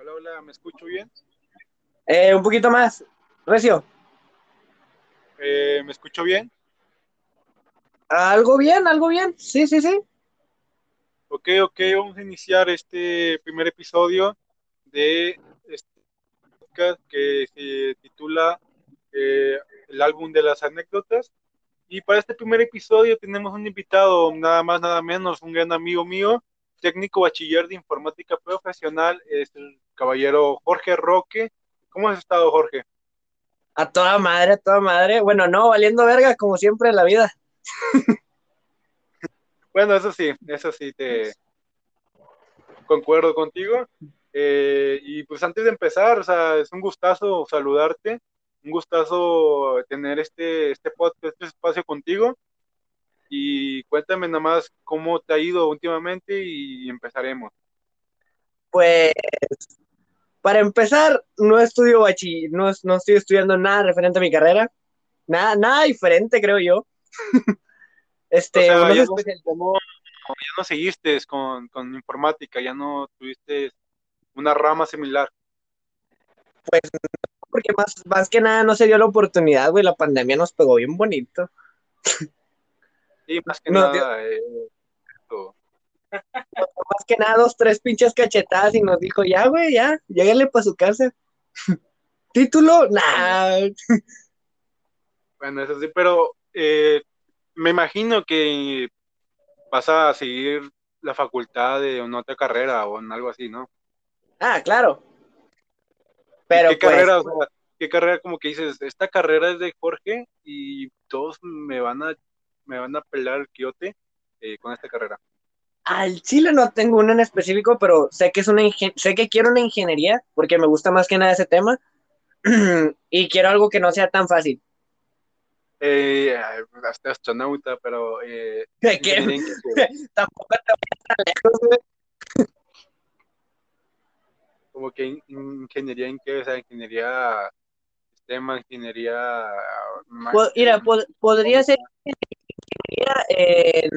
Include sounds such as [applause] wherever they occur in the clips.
Hola, hola, ¿me escucho bien? Eh, un poquito más. Recio. Eh, ¿Me escucho bien? Algo bien, algo bien. Sí, sí, sí. Ok, ok, vamos a iniciar este primer episodio de este podcast que se titula eh, El álbum de las anécdotas. Y para este primer episodio tenemos un invitado, nada más, nada menos, un gran amigo mío, técnico bachiller de informática profesional, es el caballero Jorge Roque. ¿Cómo has estado, Jorge? A toda madre, a toda madre. Bueno, no, valiendo verga, como siempre en la vida. [laughs] Bueno, eso sí, eso sí, te concuerdo contigo. Eh, y pues antes de empezar, o sea, es un gustazo saludarte, un gustazo tener este, este podcast, este espacio contigo. Y cuéntame nada más cómo te ha ido últimamente y empezaremos. Pues, para empezar, no estudio bachiller, no, no estoy estudiando nada referente a mi carrera. Nada, nada diferente, creo yo. [laughs] este, O sea, no ya, no, especial- como- ya no seguiste con, con informática, ya no tuviste una rama similar. porque más, más que nada no se dio la oportunidad, güey. La pandemia nos pegó bien bonito. Y más que No, nada, eh. Más que nada, dos, tres pinches cachetadas y nos dijo, ya, güey, ya, llégale para su casa. [laughs] ¿Título? Nah. bueno, eso sí, pero eh, me imagino que vas a seguir la facultad de una otra carrera o en algo así, ¿no? Ah, claro. ¿Y Pero ¿Qué pues, carrera, o sea, qué carrera como que dices, esta carrera es de Jorge y todos me van a, me van a pelar el quiote eh, con esta carrera? Al chile no tengo uno en específico, pero sé que es una sé que quiero una ingeniería porque me gusta más que nada ese tema [clears throat] y quiero algo que no sea tan fácil. Eh, hasta astronauta, pero eh, [laughs] ¿Qué? [laughs] Tampoco te vayas tan lejos, güey. [laughs] como que in- ingeniería en qué, o sea, ingeniería sistema, ingeniería Po- Mira, pod- podría ser ingeniería en,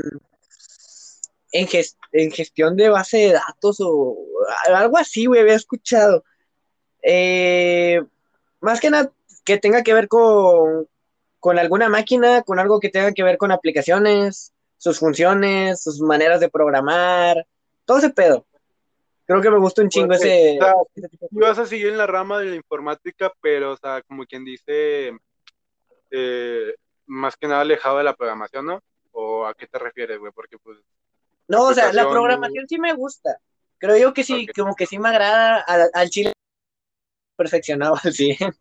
en, ges- en gestión de base de datos o algo así, güey, había escuchado. Eh, más que nada que tenga que ver con, con alguna máquina, con algo que tenga que ver con aplicaciones, sus funciones, sus maneras de programar, todo ese pedo. Creo que me gusta un chingo ese, o sea, vas a seguir en la rama de la informática, pero, o sea, como quien dice, eh, más que nada alejado de la programación, ¿no? ¿O a qué te refieres, güey? Porque, pues, No, o sea, la programación sí me gusta. Creo yo que sí, como que sí me agrada al, al chile perfeccionado [laughs] al 100. güey,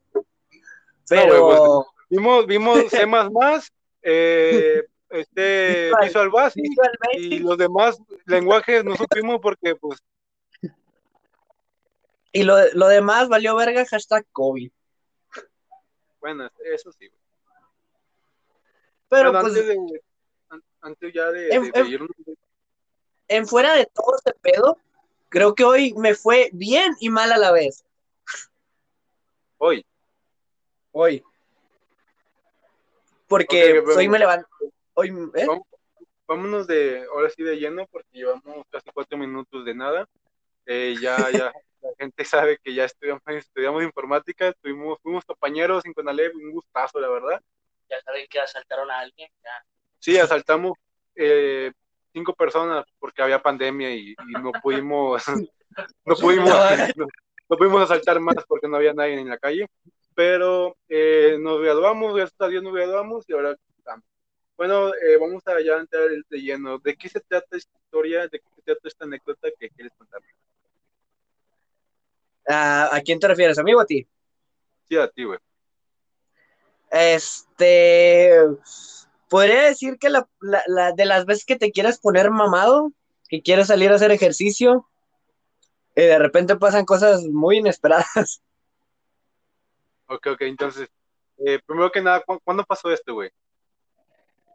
Pero vimos, vimos C++, eh, este, Visual. Visual Basic, Visual y los demás lenguajes no supimos porque, pues, y lo, lo demás valió verga, hashtag COVID. bueno, eso sí. Pero Bueno, pues antes de, an- antes ya de, de- de irnos, en fuera de todo este pedo, creo que hoy me fue bien y mal a la vez. hoy, Hoy. Porque hoy me levanto. Hoy, ¿eh? Vamos- vámonos de, ahora sí de lleno, porque llevamos casi cuatro minutos de nada. Eh, ya, [laughs] ya, la gente sabe que ya estudiamos, estudiamos informática, tuvimos, fuimos compañeros en Conalep, un gustazo, la verdad. Ya saben que asaltaron a alguien. Ya. Sí, asaltamos eh, cinco personas porque había pandemia y, y no [laughs] pudimos, [laughs] no pudimos, no, [laughs] no pudimos asaltar más porque no había nadie en la calle. Pero eh, nos graduamos, gracias a Dios nos graduamos y ahora estamos. Bueno, eh, vamos a ya entrar de lleno. ¿De qué se trata esta historia? ¿De qué se trata esta anécdota que quieres contar? Ah, ¿A quién te refieres? ¿A mí o a ti? Sí, a ti, güey. Este. Podría decir que la, la- la- de las veces que te quieres poner mamado, que quieres salir a hacer ejercicio, y de repente pasan cosas muy inesperadas. [laughs] Ok, ok, entonces, eh, primero que nada, ¿cu- ¿cuándo pasó esto, güey?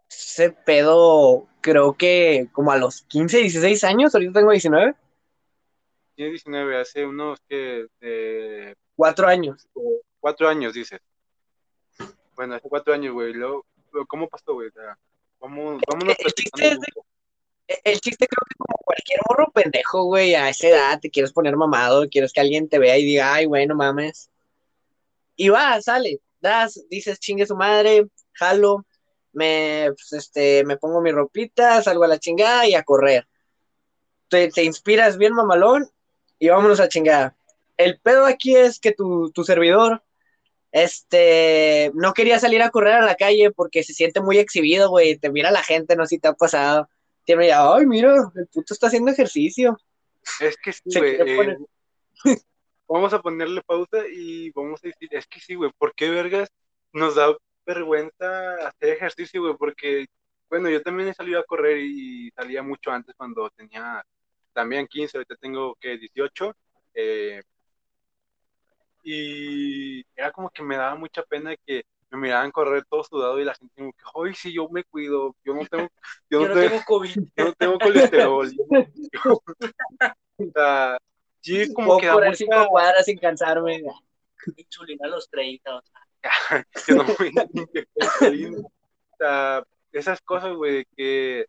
Ese pedo, creo que como a los 15, 16 años, ahorita tengo 19, Tiene 19, hace unos que eh, 4 años. cuatro años, dices. Bueno, hace cuatro años, güey. Luego, ¿Cómo pasó, güey? O sea, vamos, vámonos El chiste es de- el chiste creo que como cualquier morro pendejo, güey, a esa edad te quieres poner mamado, quieres que alguien te vea y diga, ay, bueno, mames. Y va, sale, das, dices chingue su madre, jalo, me, pues, este, me pongo mi ropita, salgo a la chingada y a correr. Te, te inspiras bien mamalón y vámonos a chingada. El pedo aquí es que tu, tu servidor este, no quería salir a correr a la calle porque se siente muy exhibido, güey. Te mira la gente, no sé si te ha pasado. Te mira, ay, mira, el puto está haciendo ejercicio. Es que sí, [laughs] güey. Eh, vamos a ponerle pausa y vamos a decir, es que sí, güey, ¿por qué vergas nos da vergüenza hacer ejercicio, güey? Porque, bueno, yo también he salido a correr y salía mucho antes cuando tenía también 15, ahorita tengo que 18. Eh, y era como que me daba mucha pena que me miraban correr todo sudado y la gente como que, ay, sí, yo me cuido, yo no tengo, [laughs] yo, no, tengo, COVID. [laughs] Yo no tengo colesterol. [laughs] o sea, sí, como Puedo que... correr cinco cuadras sin cansarme. Insulina a los 30, o sea. que no me O sea, esas cosas, güey, que...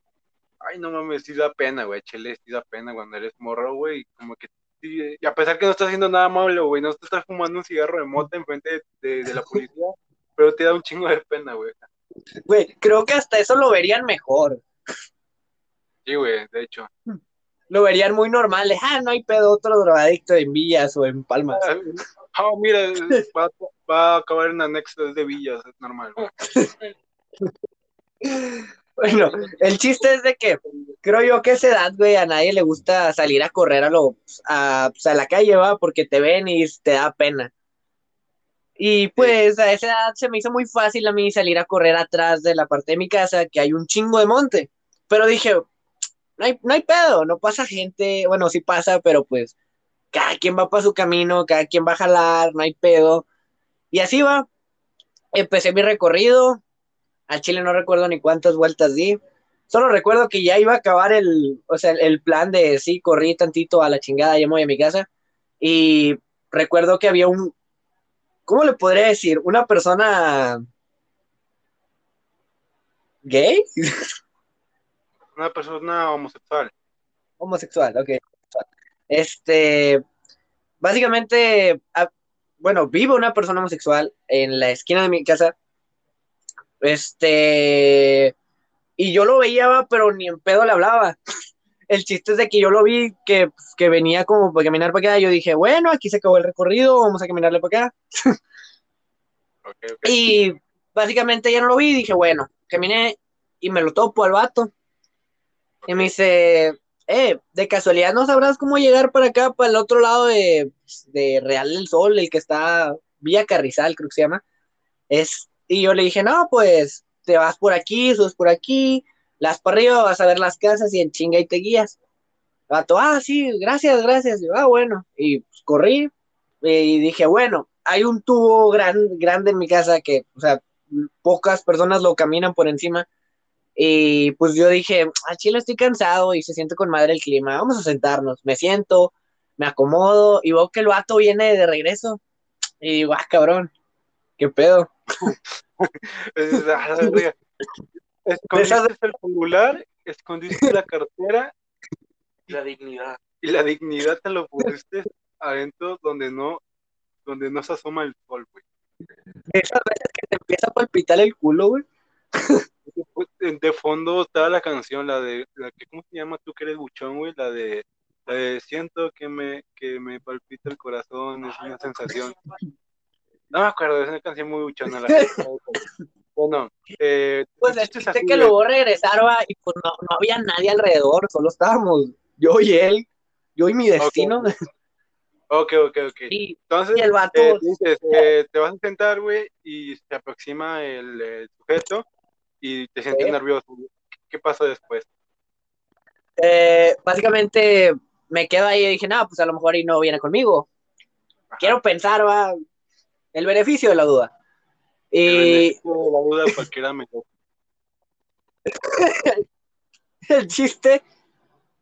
Ay, no mames, sí da pena, güey, chile, sí da pena cuando eres morro, güey, como que y a pesar que no estás haciendo nada malo, güey, no te estás fumando un cigarro de mota enfrente de, de, la policía, [laughs] pero te da un chingo de pena, güey. Güey, creo que hasta eso lo verían mejor. Sí, güey, de hecho. [laughs] Lo verían muy normal, ah, no hay pedo, otro drogadicto en Villas o en Palmas. Ah, oh, mira, [laughs] va, va, a acabar en anexo de Villas, es normal, güey. Bueno, el chiste es de que creo yo que a esa edad, güey, a nadie le gusta salir a correr a lo a, pues, a la calle, va, porque te ven y te da pena. Y pues a esa edad se me hizo muy fácil a mí salir a correr atrás de la parte de mi casa, que hay un chingo de monte. Pero dije, no hay, no hay pedo, no pasa gente, bueno, sí pasa, pero pues cada quien va para su camino, cada quien va a jalar, no hay pedo. Y así va. Empecé mi recorrido, al Chile no recuerdo ni cuántas vueltas di. Solo recuerdo que ya iba a acabar el, o sea, el plan de sí, corrí tantito a la chingada, ya me voy a mi casa. Y recuerdo que había un, ¿cómo le podría decir? Una persona gay. [laughs] Una persona homosexual. Homosexual, ok. Este, básicamente, bueno, vive una persona homosexual en la esquina de mi casa este, y yo lo veía, pero ni en pedo le hablaba. El chiste es de que yo lo vi que, que venía como para caminar para acá. Yo dije, bueno, aquí se acabó el recorrido, vamos a caminarle para acá. [laughs] Y básicamente ya no lo vi. Dije, bueno, caminé y me lo topo al vato. Y me dice, eh, de casualidad no sabrás cómo llegar para acá, para el otro lado de, de Real del Sol, el que está Vía Carrizal, creo que se llama. Es, y yo le dije, no, pues te vas por aquí, subes por aquí, las para arriba, vas a ver las casas y en chinga y te guías. Vato, ah, sí, gracias, gracias. Yo, ah, bueno. Y pues, corrí y dije, bueno, hay un tubo gran, grande en mi casa que, o sea, pocas personas lo caminan por encima. Y pues yo dije, ah, chile, estoy cansado y se siente con madre el clima, vamos a sentarnos. Me siento, me acomodo y veo que el vato viene de regreso. Y digo, ah, cabrón, ¿qué pedo? [laughs] escondiste el celular, escondiste la cartera. La dignidad. Y la dignidad te lo pusiste adentro donde no, donde no se asoma el sol, güey. Esas veces que te empieza a palpitar el culo, güey. De fondo estaba la canción, la de, la que, ¿cómo se llama tú que eres buchón, güey? La de, la de siento que me, que me palpita el corazón, es una sensación. No me acuerdo, es una canción muy buchona. La bueno, eh, pues dijiste que luego regresaba y pues no, no, había nadie alrededor, solo estábamos yo y él, yo y mi destino. Ok, ok, ok. Entonces, y el vato, eh, dices, eh, te vas a sentar, güey, y se aproxima el, sujeto y te sientes nervioso. ¿Qué pasa después? Eh, básicamente me quedo ahí y dije, no, pues a lo mejor y no viene conmigo. Quiero pensar, va, el beneficio de la duda. Y... El de la duda cualquiera mejor. [laughs] el chiste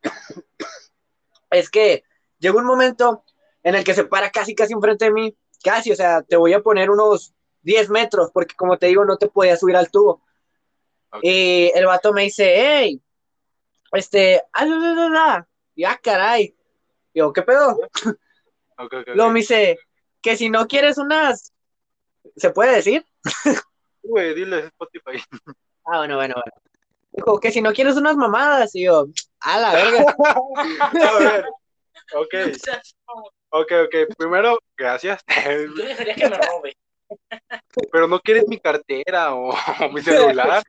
[coughs] es que llegó un momento en el que se para casi, casi enfrente de mí, casi, o sea, te voy a poner unos 10 metros, porque como te digo, no te podía subir al tubo. Y el vato me dice, hey, este, ah, caray. Digo, ¿qué pedo? Ok, ok, ok. Luego me dice, que si no quieres unas, ¿se puede decir? Güey, dile Spotify. Ah, bueno, bueno, bueno. Dijo, que si no quieres unas mamadas, y yo, a la verga. [laughs] A ver. Ok, ok, ok. Primero, gracias. yo dejaría que me robe. Pero no quieres mi cartera o, o [laughs] mi celular.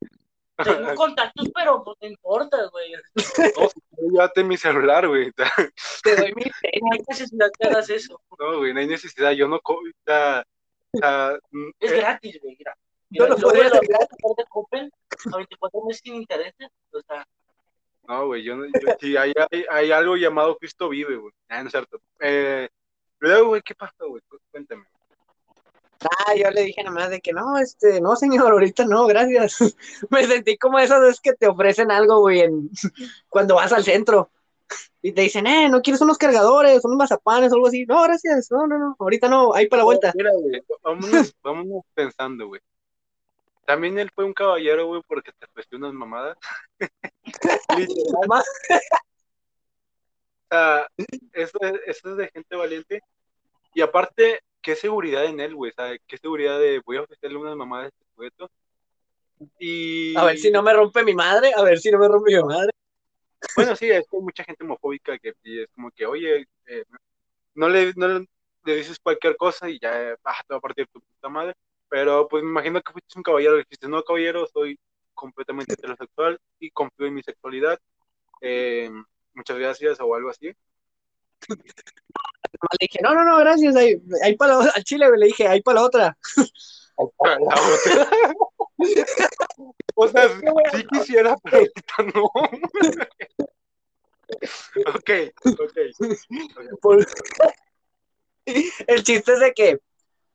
Tengo [laughs] contactos, pero pues no importa, güey. No, llévate mi celular, güey. [laughs] Te doy mi No hay necesidad que hagas eso. No, güey, no hay necesidad. Yo no. co- O sea, mm, Es eh, gratis, güey. Mira, Yo Mira, lo podría hacer gratis. de Coppel a 24 meses sin intereses. O sea, No, güey, yo no. Yo, sí, hay, hay, hay algo llamado Cristo vive, güey. Ah, no es cierto. Eh, luego, güey, ¿qué pasó, güey? Cu- Cuéntame. Ah, yo le dije nada más de que no, este, no, señor, ahorita no, gracias. [laughs] Me sentí como esas veces que te ofrecen algo, güey, en- [laughs] cuando vas al centro. Y te dicen, eh, ¿no quieres unos cargadores, unos mazapanes o algo así? No, gracias, no, no, no, ahorita no, ahí para la vuelta. Mira, güey, vámonos, [laughs] vámonos pensando, güey. También él fue un caballero, güey, porque te ofreció unas mamadas. Literal. O sea, eso es, eso es de gente valiente. Y aparte, qué seguridad en él, güey. O sea, qué seguridad de voy a ofrecerle unas mamadas a este sujeto. Y. A ver si no me rompe mi madre, a ver si no me rompe mi madre. Bueno, sí, es que hay mucha gente homofóbica que es como que, oye, eh, no, le, no le, le dices cualquier cosa y ya ah, te va a partir tu puta madre. Pero pues me imagino que fuiste un caballero y dijiste, no, caballero, soy completamente heterosexual y confío en mi sexualidad. Eh, muchas gracias o algo así. Le dije, no, no, no, gracias, ahí, ahí para la, al chile, le dije, ahí para la otra. o sea, sí quisiera, pero ahorita no. ok, ok. Por- El chiste es de que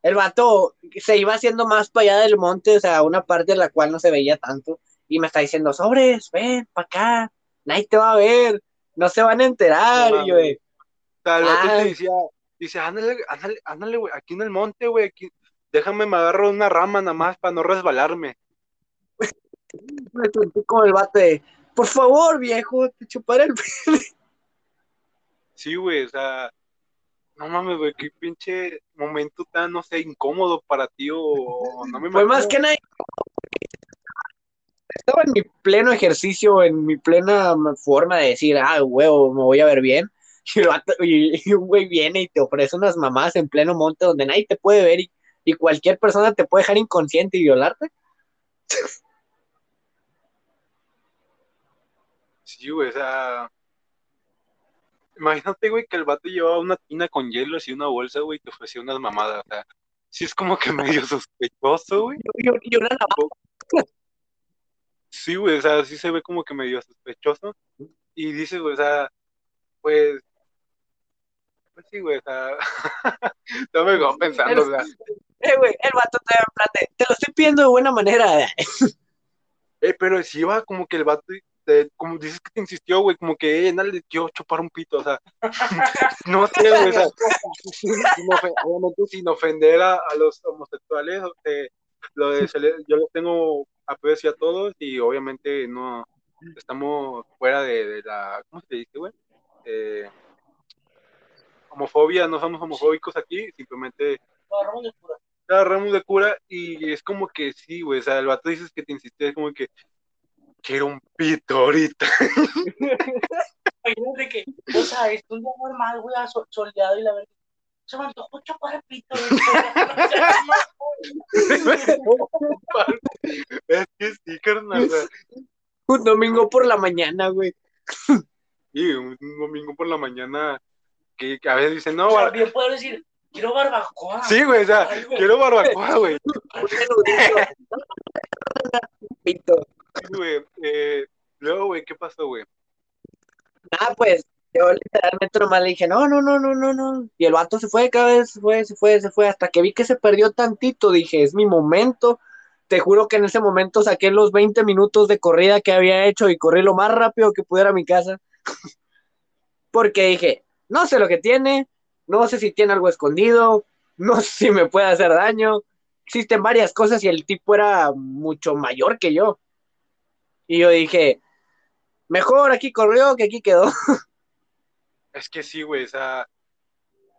el vato se iba haciendo más para allá del monte, o sea, una parte en la cual no se veía tanto, y me está diciendo, sobres, ven para acá, nadie te va a ver, no se van a enterar, No y yo, O sea, el vato te decía, dice, ándale, ándale, ándale, güey, aquí en el monte, güey, aquí, déjame me agarro una rama nada más para no resbalarme. me [laughs] sentí como el vato de, por favor, viejo, te chuparé el pelo". Sí, güey, o sea, no mames, güey, qué pinche momento tan, no sé, incómodo para ti o, no me Fue más que nada. Estaba en mi pleno ejercicio, en mi plena forma de decir, ah, huevo, me voy a ver bien. [laughs] Y, el vato- y- y un güey viene y te ofrece unas mamás en pleno monte donde nadie te puede ver y, y cualquier persona te puede dejar inconsciente y violarte. Sí, güey, o sea, imagínate, güey, que el vato llevaba una tina con hielos y una bolsa, güey, y te ofrecía unas mamadas, o sea, sí es como que [laughs] medio sospechoso, güey. Y, una navaja, Sí, güey, o sea, sí se ve como que medio sospechoso. Y dices, güey, o sea, pues, pues sí, güey, o sea, [laughs] no me quedo pensando, o sea, [laughs] eh, güey, el vato te en plan de, te lo estoy pidiendo de buena manera. eh, [laughs] pero sí iba como que el vato, te- como dices que te insistió, güey, como que, eh, dale, quiero chupar un pito, o sea, no sé, güey, o sea, obviamente sin ofender a, a los homosexuales, eh, lo de, le- yo les tengo aprecio a todos y obviamente no estamos fuera de, de la, ¿cómo se dice, güey? Eh, homofobia, no somos homofóbicos aquí, simplemente agarramos de cura. agarramos de cura y es como que sí, güey, o sea, el vato dices que te insistía, es como que quiero un pito ahorita. [laughs] Imagínate que, o sea, es un día normal, güey, soleado y la verdad. Se me antojó chupar el pito. güey. [laughs] es que sí, carnal, Un domingo por la mañana, güey. y un, un domingo por la mañana que, a veces dicen, no, O sea, bar- bien puedo decir, quiero barbacoa. sí, güey, o sea, Ay, güey. quiero barbacoa, güey, [laughs] pito. Sí, güey, eh, luego, güey, ¿qué pasó, güey? Ah, pues yo literalmente nomás le dije, no, no, no, no, no, no. Y el vato se fue, cada vez se fue, se fue, se fue, hasta que vi que se perdió tantito, dije, es mi momento. Te juro que en ese momento saqué los 20 minutos de corrida que había hecho y corrí lo más rápido que pudiera a mi casa. [laughs] Porque dije, no sé lo que tiene, no sé si tiene algo escondido, no [laughs] sé si me puede hacer daño. Existen varias cosas y el tipo era mucho mayor que yo. Y yo dije, mejor aquí corrió que aquí quedó. [laughs] Es que sí, güey, o sea,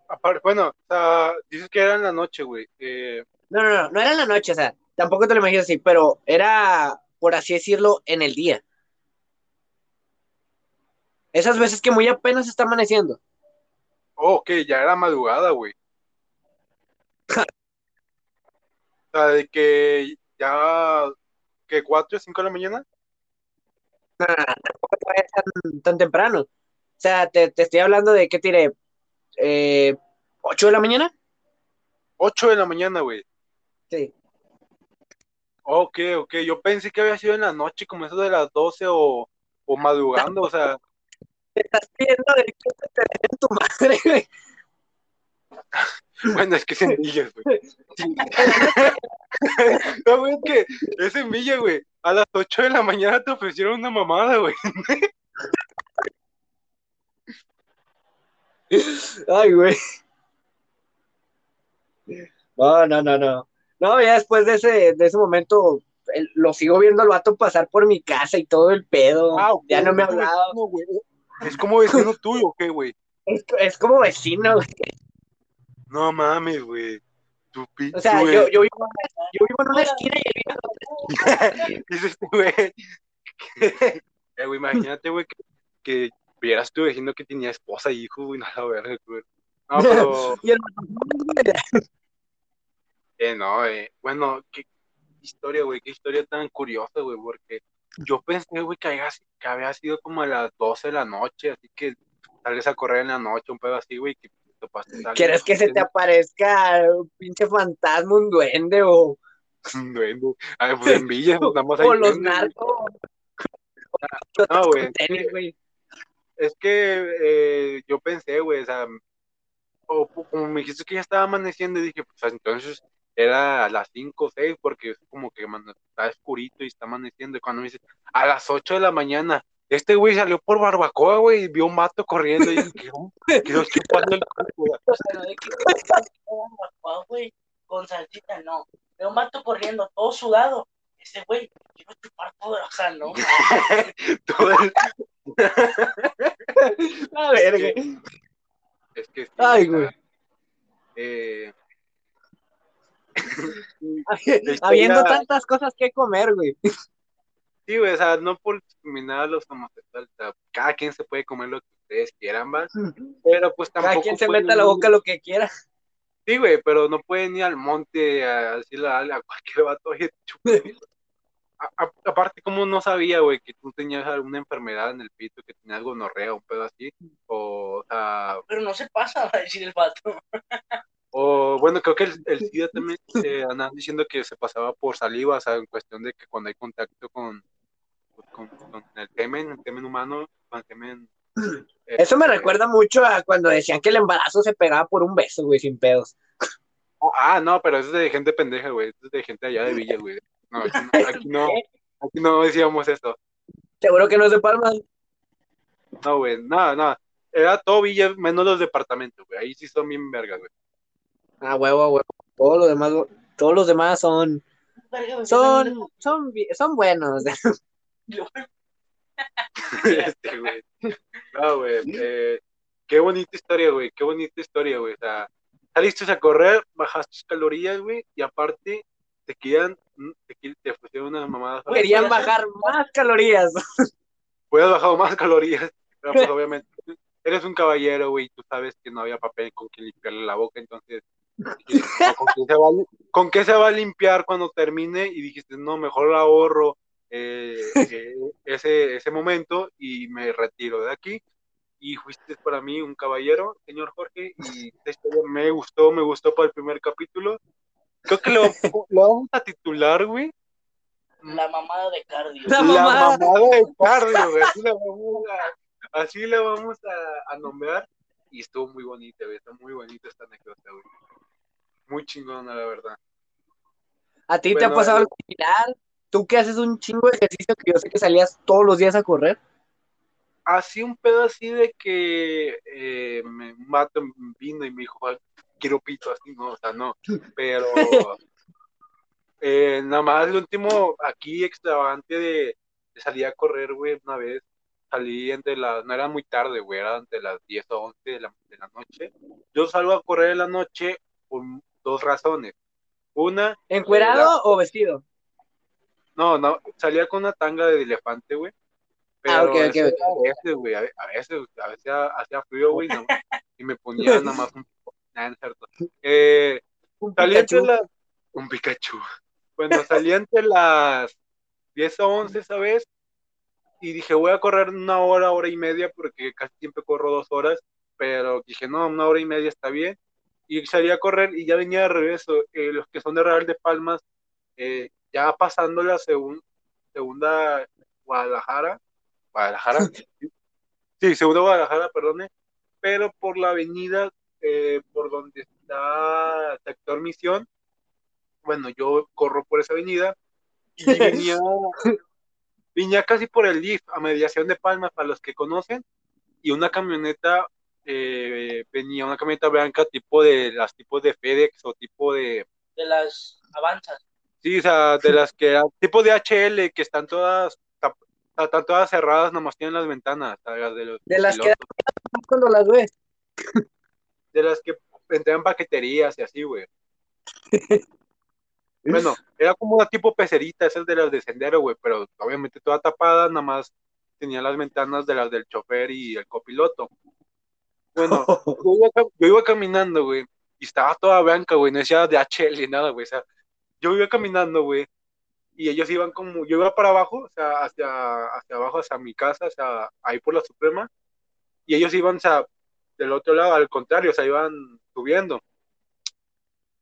aparte, bueno, o sea, dices que era en la noche, güey. Eh, No, no, no, no era en la noche, o sea, tampoco te lo imaginas así, pero era, por así decirlo, en el día. Esas veces que muy apenas está amaneciendo. Oh, ok, ya era madrugada, güey. [laughs] O sea, de que ya, que cuatro o cinco de la mañana. Tampoco todavía tan, tan temprano. O sea, te, te estoy hablando de, ¿qué tiré? Eh, ¿8 de la mañana? 8 de la mañana, güey. Sí. Ok, ok. Yo pensé que había sido en la noche, como eso de las 12 o, o madrugando, o sea, Te estás pidiendo de que te den tu madre, güey. bueno, es que es en millas, güey. [laughs] No, güey, es que es en Villa, güey. A las 8 de la mañana te ofrecieron una mamada, güey. Ay, güey. No, no, no, no. No, ya después de ese, de ese momento, el- lo sigo viendo al vato pasar por mi casa y todo el pedo. Ah, ya no me ha hablado. vecino, güey. Es como vecino [laughs] tuyo, ¿o qué, güey? Es, es como vecino, güey. No mames, güey. Tu O sea, güey. yo, yo, vivo, yo vivo en una esquina y él vive en otra. [laughs] Dices este güey. que- Eh, güey, imagínate, güey, que, que vieras tu vecino que tenía esposa y hijo, güey, no la verga, güey. No, [laughs] pero, Y el eh, no, eh. Bueno, qué historia, güey, qué historia tan curiosa, güey, porque yo pensé, güey, que había, que había sido como a las 12 de la noche, así que sales a correr en la noche, un pedo así, güey, que te a alguien. ¿Quieres que se te aparezca un pinche fantasma, un duende o, Un duende. Ah, pues en Villa, pues, nada más [laughs] hay o los narcos? [laughs] No, güey. Es que eh, yo pensé, güey, o sea, o como me dijiste que ya estaba amaneciendo, y dije, pues entonces era a las 5 o 6, porque es como que man, está oscurito y está amaneciendo. Y cuando me dice, a las 8 de la mañana, este güey salió por barbacoa, güey, y vio un mato corriendo y quedó, quedó chupando el culo, güey. O sea, no de que barbacoa, güey, con salsita, no. Veo un vato corriendo, todo sudado. Ese güey, quiero chupar todo, o sea, no. [laughs] Todo el- [laughs] A ver, güey. Es que sí, Ay, güey. eh, [laughs] Habiendo tantas cosas que comer, güey. Sí, güey, o sea, no por discriminar a los homosexuales, o sea, cada quien se puede comer lo que ustedes quieran, va, pero pues tampoco Cada quien se mete a la boca lo que quiera. Sí, güey, pero no pueden ir al monte a decirle a, a cualquier vato, oye, chupa". [laughs] A- a- aparte, como no sabía, güey, que tú tenías alguna enfermedad en el pito, que tenías gonorrea, un pedo así, o, o sea, Pero no se pasa, [laughs] va a decir el vato. O bueno, creo que el, el SIDA también [laughs] eh, andaban diciendo que se pasaba por saliva, o sea, en cuestión de que cuando hay contacto con, con, con el semen, el semen humano, con el semen... eh, Eso me eh, recuerda mucho a cuando decían que el embarazo se pegaba por un beso, güey, sin pedos. Ah, no, pero eso es de gente pendeja, güey, eso es de gente allá de Villa, güey. No, aquí no, [laughs] aquí no, aquí no decíamos eso. Seguro que no es de Palmas. No, güey, no, no. Era todo Villa, menos los departamentos, güey. Ahí sí son bien vergas, güey. Ah, huevo, huevo. Todos los demás, todos los demás son, son, son, son buenos. [laughs] Este, güey. No, güey. eh, qué bonita historia, güey. Qué bonita historia, güey. O sea, saliste a correr, bajaste tus calorías, güey, y aparte te quedan, te, qui- te ofrecieron unas mamadas. Querían bajar más calorías. [laughs] Hubieras bajado más calorías, pero pues [laughs] obviamente eres un caballero, güey, tú sabes que no había papel con que limpiarle la boca, entonces dijiste, "No, ¿con, qué se va, a- con qué se va a limpiar cuando termine? Y dijiste, no, mejor ahorro eh, eh, ese, ese momento y me retiro de aquí. Y fuiste para mí un caballero, señor Jorge, y esta historia me gustó, me gustó para el primer capítulo. Creo que lo, lo vamos a titular, güey, La mamada de cardio. La la mamada. mamada de cardio, güey. Así la vamos a, así la vamos a, a nombrar. Y estuvo muy bonita, güey. Está muy bonita esta anécdota, güey. Muy chingona, la verdad. ¿A ti te ha pasado eh, algo similar? Tú que haces un chingo de ejercicio que yo sé que salías todos los días a correr. Así un pedo así de que eh, me, un vato vino y me dijo, "Ay, quiero pito así, no, o sea, no. Pero [laughs] eh, nada más el último aquí extravagante de, de salir a correr, güey, una vez. salí entre las, no era muy tarde, güey, era entre las 10 o 11 de la, de la noche. Yo salgo a correr en la noche por dos razones. Una, ¿Encuerado o vestido? no, no, salía con una tanga de elefante, güey. Pero Ah, ok. a veces, güey, a ve- a veces, a veces hacía frío, güey, no, [laughs] y me ponía nada más un poco, nada, no es cierto. Eh, Un salí entre Pikachu. las, un Pikachu. Bueno, salí entre las 10 o 11, ¿sabes? Y dije, voy a correr una hora, hora y media, porque casi siempre corro dos horas, pero dije, no, una hora y media está bien. Y salí a correr y ya venía de regreso. Eh, los que son de Real de Palmas, eh, ya pasando la segun- segunda Guadalajara, Guadalajara, [laughs] sí, segunda Guadalajara, perdone, pero por la avenida eh, por donde está Sector Misión, bueno, yo corro por esa avenida y [laughs] venía, venía casi por el DIF, a mediación de Palmas, para los que conocen, y una camioneta, eh, venía una camioneta blanca tipo de las tipos de FedEx o tipo de, De las avanzas. sí, o sea, de las que, tipo de HL, que están todas, están todas cerradas, nomás tienen las ventanas, las de los De las que [laughs] cuando las ves. de las que entregan paqueterías y así, güey. [laughs] Bueno, era como una tipo pecerita, esas de las de sendero, güey, pero obviamente toda tapada, nada más tenía las ventanas de las del chofer y el copiloto. Bueno, [laughs] yo iba, yo iba caminando, güey, y estaba toda blanca, güey, no decía de HL ni nada, güey, o sea, yo iba caminando, güey, y ellos iban como, yo iba para abajo, o sea, hacia, hacia abajo, hacia mi casa, o sea, ahí por la Suprema, y ellos iban, o sea, del otro lado, al contrario, o sea, iban subiendo.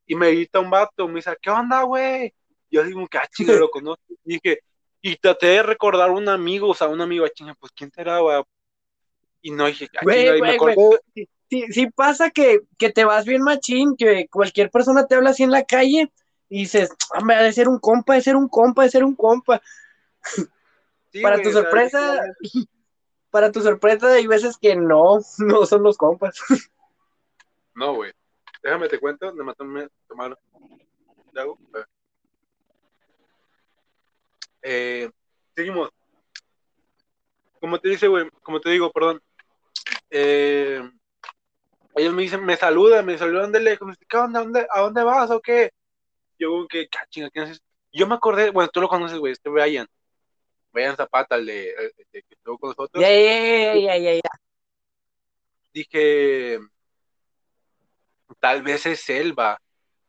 Y me grita un vato, me dice, ¿qué onda, güey? Yo digo, que ah, chinga, lo [laughs] conozco. Y dije, y traté de recordar a un amigo, o sea, un amigo, ah, chinga, pues, ¿quién será, güey? Y no dije, ah, Güey, chinga, y me güey, acordé, Sí, sí pasa que, que te vas bien machín, que cualquier persona te habla así en la calle y dices, hombre, ha de ser un compa, de ser un compa, de ser un compa. sí, para tu sorpresa, [laughs] para tu sorpresa hay veces que no, [laughs] no son los compas. No, güey. Déjame te cuento, me mató tomar trago. Eh, seguimos. Como te dice, güey, como te digo, perdón. Eh, ellos me dicen, me saludan, me saludan de lejos, ¿qué onda? ¿A dónde, ¿A dónde vas o qué? Yo, como que, "Ah, chinga, ¿quién es ese?". Yo me acordé, bueno, tú lo conoces, güey, este Brian. Brian Zapata, el de, el de que estuvo con nosotros. Ya, ya, ya, ya, ya. dije, tal vez es Selva,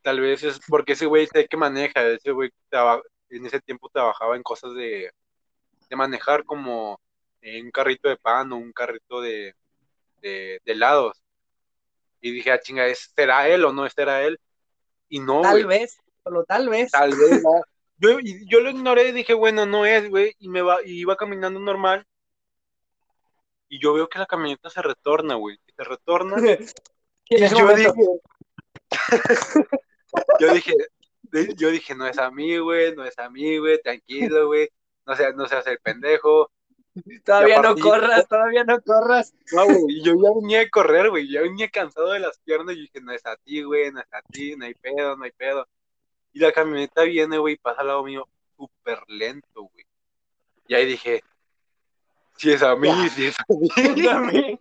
tal vez es porque ese güey sé que maneja, ese güey en ese tiempo trabajaba en cosas de, de manejar como en un carrito de pan o un carrito de, de, de helados. Y dije, ah, chinga, ¿es- ¿será él o no será él? Y no, Tal vez, solo tal vez. tal [laughs] vez no. Yo, yo lo ignoré y dije, bueno, no es, güey, y me va, y iba caminando normal. Y yo veo que la camioneta se retorna, güey. y Se retorna. [laughs] Y yo momento, dije, [laughs] yo dije, yo dije, no es a mí, güey, no es a mí, güey, tranquilo, güey, no seas, no seas el pendejo. [laughs] todavía no corras, todavía no corras. No, güey, y yo ya venía de correr, güey, ya venía cansado de las piernas y dije, no es a ti, güey, no es a ti, no hay pedo, no hay pedo. Y la camioneta viene, güey, pasa al lado mío súper lento, güey. Y ahí dije, si es a mí, si [laughs] es a mí.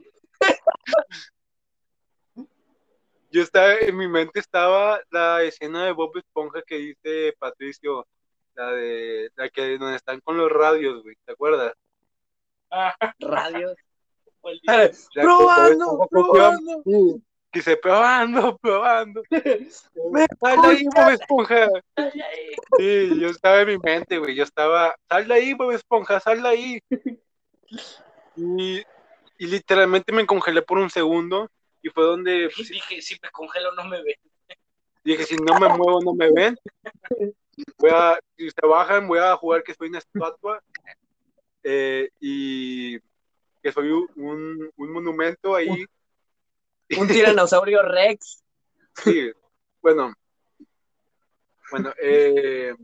Yo estaba, en mi mente estaba la escena de Bob Esponja que dice Patricio, la de la que donde están con los radios, güey, ¿te acuerdas? Radios. Probando, probando. Dice probando, probando. [laughs] Me Sal de ahí. Bob Esponja. Sí, yo estaba en mi mente, güey, yo estaba, sal de ahí, Bob Esponja, sal de ahí. [laughs] Y, y literalmente me congelé por un segundo y fue donde pues, Dije, si me congelo no me ve. Dije, si no me muevo, no me ven. [laughs] Voy a, si se bajan, voy a jugar que soy una estatua eh, y que soy un, un- monumento ahí. [laughs] Un tiranosaurio Rex. Sí, bueno. Bueno, eh,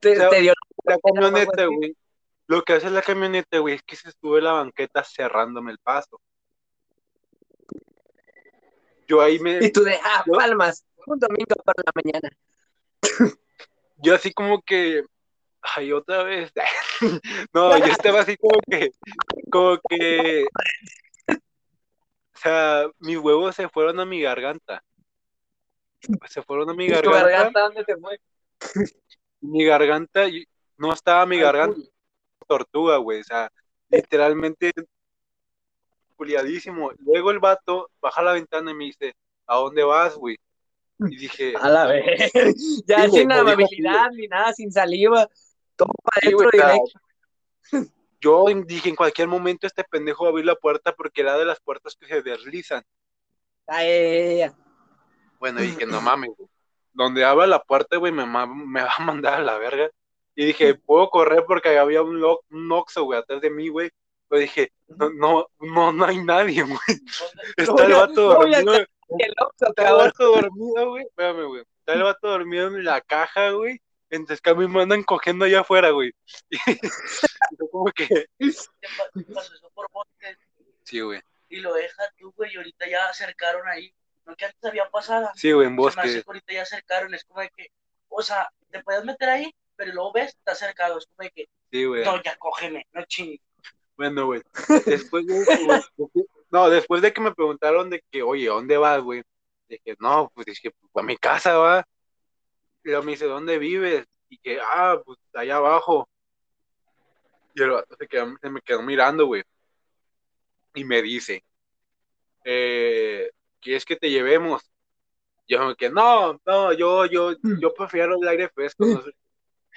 Te, O sea, te dio la camioneta, algo así. güey. Lo que hace la camioneta, güey, es que se en la banqueta cerrándome el paso. Yo ahí me, Y tú de, ah, Yo- palmas. Un domingo por la mañana. [laughs] yo así como que, ay, otra vez. [laughs] no, yo estaba así como que, como que, o sea, mis huevos se fueron a mi garganta. Se fueron a mi ¿Tu garganta. garganta dónde te fue? Mi garganta, no estaba mi garganta tortuga, güey. O sea, literalmente culiadísimo. Luego el vato baja la ventana y me dice, ¿a dónde vas, güey? Y dije, A la vez. [laughs] Ya Sí, sin amabilidad ni nada, sin saliva. Todo para adentro directo. yo dije, en cualquier momento este pendejo va a abrir la puerta porque era de las puertas que se deslizan. Ay, ay. Bueno, dije, no mames, güey. Donde abra la puerta, güey, me, va a mandar a la verga. Y dije, puedo correr porque había un, lo- un Oxxo, güey, atrás de mí, güey. Pero dije, no, no, no, no hay nadie, güey. [laughs] Está el vato dormido. Está el vato dormido, güey. Espérame, güey. Está el vato dormido en la caja, güey. Entonces que a mí me andan cogiendo allá afuera, güey. [laughs] Y yo como que, pasó eso por sí, güey. y lo deja tú, güey, y ahorita ya acercaron ahí. No que antes había pasado. Sí, güey, en Se me hace bosque. que ahorita ya acercaron, es como de que, o sea, te puedes meter ahí, pero luego ves, está cercado, es como de que, Sí, güey. no, ya cógeme, no chingues. Bueno, güey. Después de no, después de que me preguntaron de que, oye, ¿dónde vas, güey? Dije, no, pues dije, pues a mi casa, va. Y luego me dice, ¿dónde vives? Y que, ah, pues allá abajo. Y el vato se, quedó- se me quedó mirando, güey. Y me dice, eh, ¿quieres que te llevemos? Yo me quedé, no, no, yo, yo, yo prefiero el aire fresco. No, sé.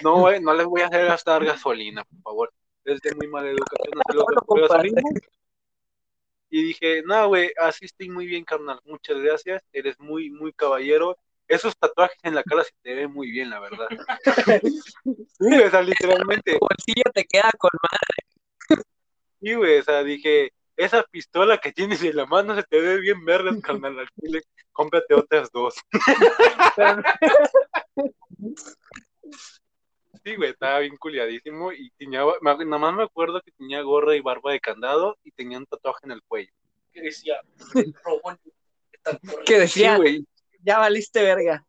no, güey, no les voy a hacer gastar gasolina, por favor. Es de muy mala educación [laughs] hacerlo. Y dije, no, güey, así estoy muy bien, carnal. Muchas gracias. Eres muy, muy caballero. Esos tatuajes en la cara se te ven muy bien, la verdad. [laughs] sí, güey, o sea, literalmente. Tu bolsillo te queda con más. Sí, güey, o sea, dije, esa pistola que tienes en la mano se te ve bien verdes, carnal. Al chile, cómprate otras dos. Sí, güey, estaba bien culiadísimo y tenía, nada más me acuerdo que tenía gorra y barba de candado y tenía un tatuaje en el cuello. Que decía, Robón, corriendo. Que Sí, decía, güey, ya valiste verga.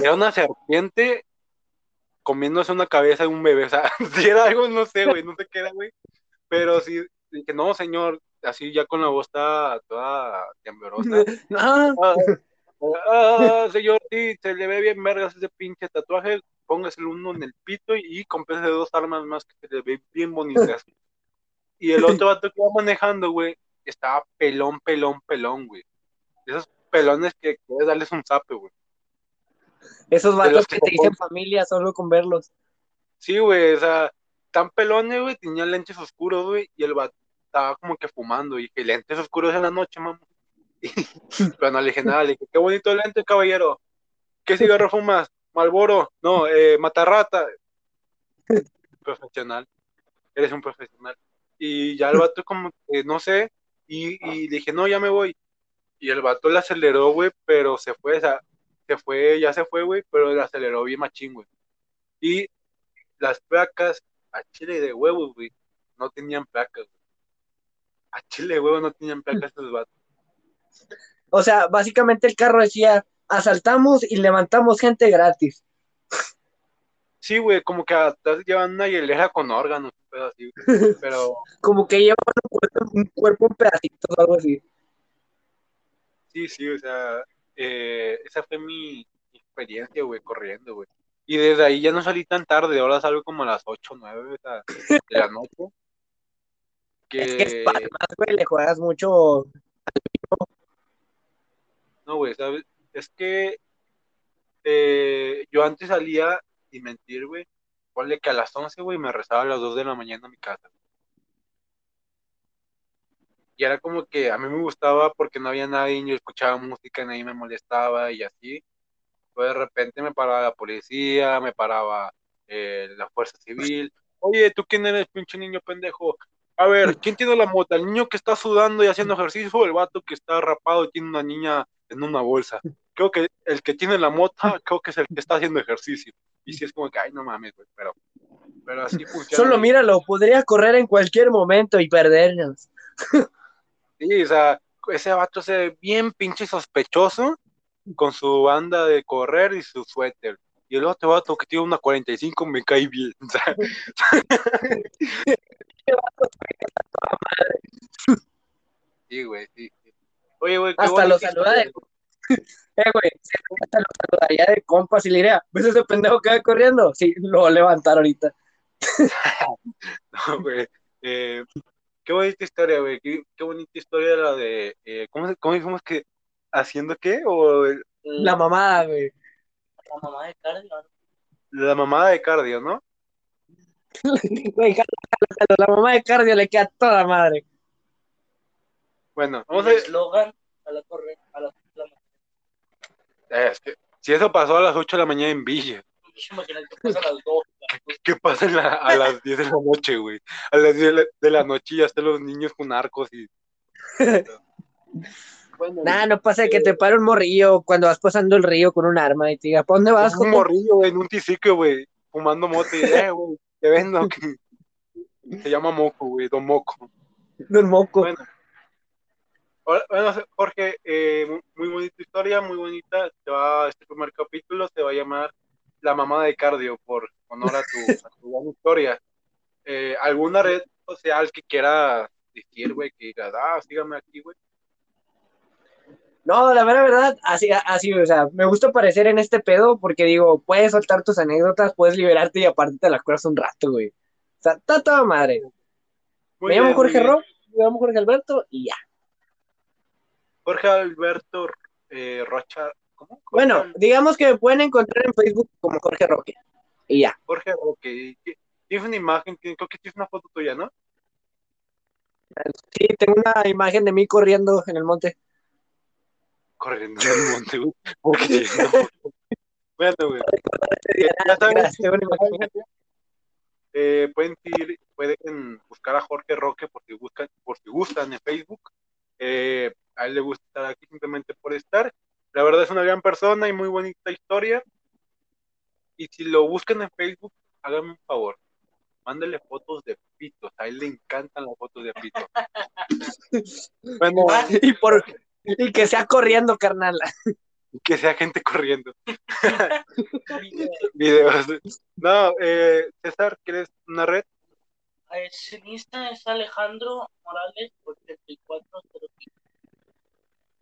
era una serpiente comiéndose una cabeza de un bebé, o sea, [laughs] si era algo, no sé, güey, no sé qué era, güey, pero sí, dije, no, señor, así ya con la voz toda, toda temblorosa. [laughs] No, Ah, ah, señor, sí, se le ve bien vergas ese pinche tatuaje, póngase uno en el pito y, y cómprese dos armas más que se le ve bien bonitas. Y el otro vato que iba manejando, güey, estaba pelón, pelón, pelón, güey. Esos pelones que quieres darles un zape, güey. esos vatos que que te dicen familia solo con verlos. Sí, güey, o sea, tan pelones, güey, tenía lentes oscuros, güey, y el vato estaba como que fumando, y que lentes oscuros en la noche, mamá. [laughs] Pero no le dije nada, le dije, qué bonito lente, caballero. ¿Qué cigarro fumas? Malboro, no, eh, matarrata. Profesional, eres un profesional. Y ya el vato como que, no sé, y, y le dije, no, ya me voy. Y el vato le aceleró, güey, pero se fue, o sea, se fue, ya se fue, güey, pero le aceleró bien machín, güey. Y las placas a chile de huevos, güey, no tenían placas, güey. A chile de huevos no tenían placas esos vatos. O sea, básicamente el carro decía, asaltamos y levantamos gente gratis. Sí, güey, como que atrás llevan una hielera con órganos, un pedo así, güey. pero [laughs] Como que llevan un cuerpo, un cuerpo en pedacitos o algo así. Sí, sí, o sea, eh, esa fue mi experiencia, güey, corriendo, güey. Y desde ahí ya no salí tan tarde, ahora salgo como a las 8 o 9 de la noche. [laughs] Que es Que, para más, güey, le juegas mucho. no, güey, ¿sabes? Es que eh, yo antes salía, sin mentir, güey, ponle que a las 11, güey, me rezaba a las 2 de la mañana a mi casa. Y era como que a mí me gustaba porque no había nadie, yo escuchaba música, nadie me molestaba y así. Pues de repente me paraba la policía, me paraba eh, la fuerza civil. Oye, ¿tú quién eres, pinche niño pendejo? A ver, [laughs] ¿quién tiene la mota? ¿El niño que está sudando y haciendo [laughs] ejercicio o el vato que está rapado y tiene una niña en una bolsa? Creo que el que tiene la mota, [laughs] creo que es el que está haciendo ejercicio. Y si es como que, ay, no mames, güey, pero, pero así funciona. Solo míralo, podría correr en cualquier momento y perdernos. Sí, o sea, ese vato se ve bien pinche sospechoso con su banda de correr y su suéter. Y el otro vato que tiene una 45 me cae bien. [laughs] O sea, sí, güey, sí. Oye, güey, Hasta lo saluda de-. [laughs] Eh, güey, hasta lo saludaría de compas y le diría, ¿ves ese pendejo que va corriendo? Sí, lo voy a levantar ahorita. [laughs] No, güey. Eh, qué bonita historia, güey. Qué, qué bonita historia la de. Eh, ¿cómo, se- cómo dijimos que. ¿Haciendo qué? O el- La mamada, güey. La mamá de cardio, ¿no? la mamada de cardio, ¿no? [laughs] Güey, jalo, jalo, jalo, la mamá de cardio le queda toda madre. Bueno, vamos a El ver. eslogan a la correr, a la, Eh, es que si eso pasó a las 8 de la mañana en Villa, que pasa a las dos. ¿qué, qué pasa en la- a las 10 de la noche, güey? A las 10 de la, de la noche ya están los niños con arcos y. [laughs] Bueno, Nah, no pasa que te pare un morrillo cuando vas pasando el río con un arma y te diga, ¿para dónde vas? un joto?" morrillo, güey, en un triciclo, güey, fumando mote. Y, eh, güey, te vendo. que- [laughs] Se llama Moco, güey, Don Moco. Don moco. Bueno, Jorge, eh, mu- muy bonita historia, muy bonita. Se va, este primer capítulo se va a llamar La mamá de cardio, por honor a tu, a tu gran historia. Eh, ¿Alguna red social que quiera decir, güey, que digas, ah, sígame aquí, güey? No, la mera verdad, así, así, o sea, me gusta aparecer en este pedo porque digo, puedes soltar tus anécdotas, puedes liberarte y aparte te las curas un rato, güey. O sea, está toda madre. Muy me llamo Jorge muy bien. Ro, me llamo Jorge Alberto y ya. Jorge Alberto eh, Rocha, Bueno, digamos que me pueden encontrar en Facebook como Jorge Roque. Y ya. Jorge Roque. ¿qué- Tienes una imagen, creo que tienes una foto tuya, ¿no? Sí, tengo una imagen de mí corriendo en el monte. Corriendo en el monte, güey. [laughs] Ok, no. Bueno, güey. Ya saben, Gracias. Eh, pueden, ir- pueden buscar a Jorge Roque por si, buscan, por si gustan en Facebook. Eh, a él le gusta estar aquí simplemente por estar. La verdad es una gran persona y muy bonita historia. Y si lo buscan en Facebook, háganme un favor. Mándale fotos de pitos. A él le encantan las fotos de pitos. [laughs] bueno, Y, por, y que sea corriendo, carnal. que sea gente corriendo. [laughs] Videos. No, eh, César, ¿quieres una red? Es, en Insta es Alejandro Morales 8405.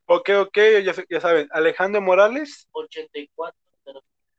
Ok, ok, ya, ya saben, Alejandro Morales, 8405.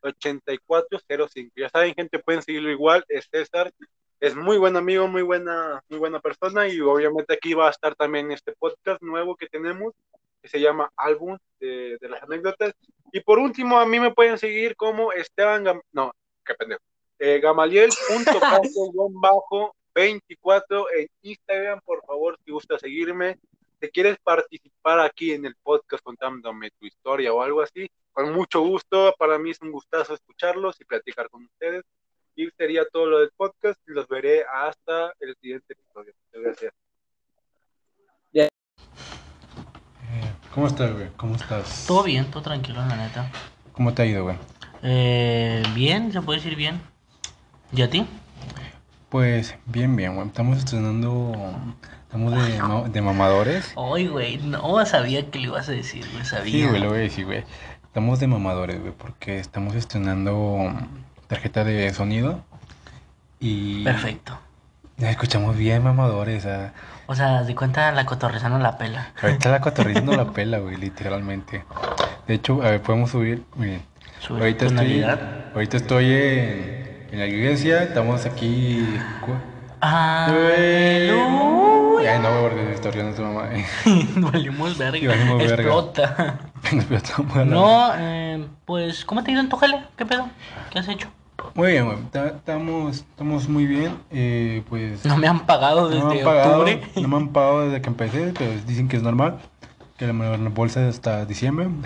8405. Ya saben, gente, pueden seguirlo igual. Es César. Es muy buen amigo, muy buena, muy buena persona. Y obviamente aquí va a estar también este podcast nuevo que tenemos, que se llama Álbum de, de las anécdotas. Y por último, a mí me pueden seguir como Esteban Gam no, qué pendejo. Eh, Gamaliel.24 [laughs] en Instagram, por favor, si gusta seguirme. Si quieres participar aquí en el podcast contándome tu historia o algo así, con mucho gusto. Para mí es un gustazo escucharlos y platicar con ustedes. Y sería todo lo del podcast y los veré hasta el siguiente episodio. Muchas gracias. ¿Cómo estás, güey? ¿Cómo estás? Todo bien, todo tranquilo, la neta. ¿Cómo te ha ido, güey? Eh, bien, se puede decir bien. ¿Y a ti? Pues bien, bien, güey. Estamos estrenando. Estamos de, ma- de mamadores. Ay, güey, no sabía que le ibas a decir, güey, sabía. Sí, güey, lo voy a decir, güey. Estamos de mamadores, güey, porque estamos estrenando tarjeta de sonido. Y. Perfecto. Ya escuchamos bien mamadores. ah. O sea, de cuenta la cotorreza no la pela. Ahorita la cotorriza no la [laughs] pela, güey, literalmente. De hecho, a ver, podemos subir. Miren, Su ahorita estoy, ahorita estoy en, en la iglesia. Estamos aquí. Aleluya. Ay, no, güey, porque historia no tu mamá. [laughs] Valimos verga. Valimos verga. Explota. [laughs] No, eh, pues, ¿cómo te ha ido en tu jale? ¿Qué pedo? ¿Qué has hecho? Muy bien, güey. ta- Estamos, estamos muy bien. Eh, pues. No me han pagado no desde me han pagado. octubre. No me han pagado desde que empecé, pero dicen que es normal. Que la, la bolsa es hasta diciembre. [laughs]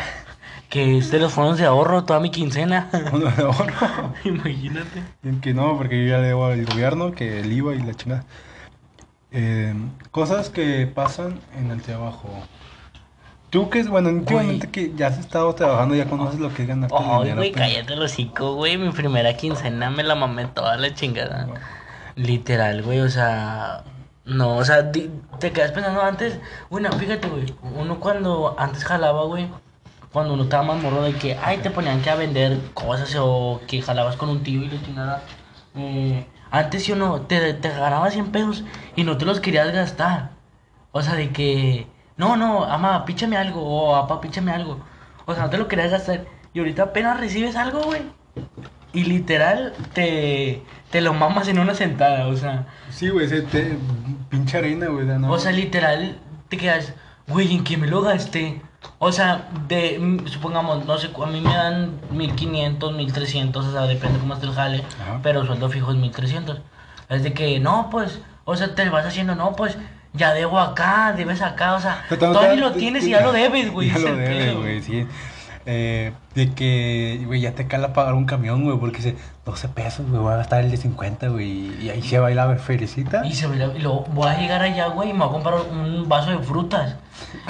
Que es de los fondos de ahorro toda mi quincena. Uno de ahorro. Imagínate. Dicen que no, porque yo ya le debo al gobierno, que el IVA y la chingada. Eh, cosas que pasan en el trabajo. Tú que es, bueno, últimamente que ya has estado trabajando, ya conoces lo que es ganarte Ay, güey, pues. cállate el hocico, güey. Mi primera quincena me la mamé toda la chingada. Literal, güey, o sea. No, o sea, te quedas pensando antes. Bueno, fíjate, güey. Uno cuando antes jalaba, güey. cuando uno estaba más morro de que, ay, te ponían que a vender cosas o que jalabas con un tío y le chingada. Eh, antes si uno te, te ganabas 100 pesos y no te los querías gastar. O sea, de que, no, no, ama, píchame algo, o papá, píchame algo. O sea, no te lo querías gastar. Y ahorita apenas recibes algo, güey. Y literal te, te lo mamas en una sentada, o sea. Sí, güey, ese te, pinche arena, güey. ¿no? O sea, literal te quedas, güey, ¿en qué me lo gasté? O sea, de, supongamos, no sé, a mí me dan 1500, 1300, o sea, depende cómo esté el jale, Ajá. pero sueldo fijo es 1300. Es de que, no, pues, o sea, te vas haciendo, no, pues, ya debo acá, debes acá, o sea, todavía lo tienes y ya lo debes, güey. [laughs] Ya lo debes, güey, sí. Eh, de que, güey, ya te cala pagar un camión, güey, porque dice 12 pesos, güey, voy a gastar el de 50, güey, y ahí se va a ir la felicita. Y, se, y luego voy a llegar allá, güey, y me voy a comprar un vaso de frutas.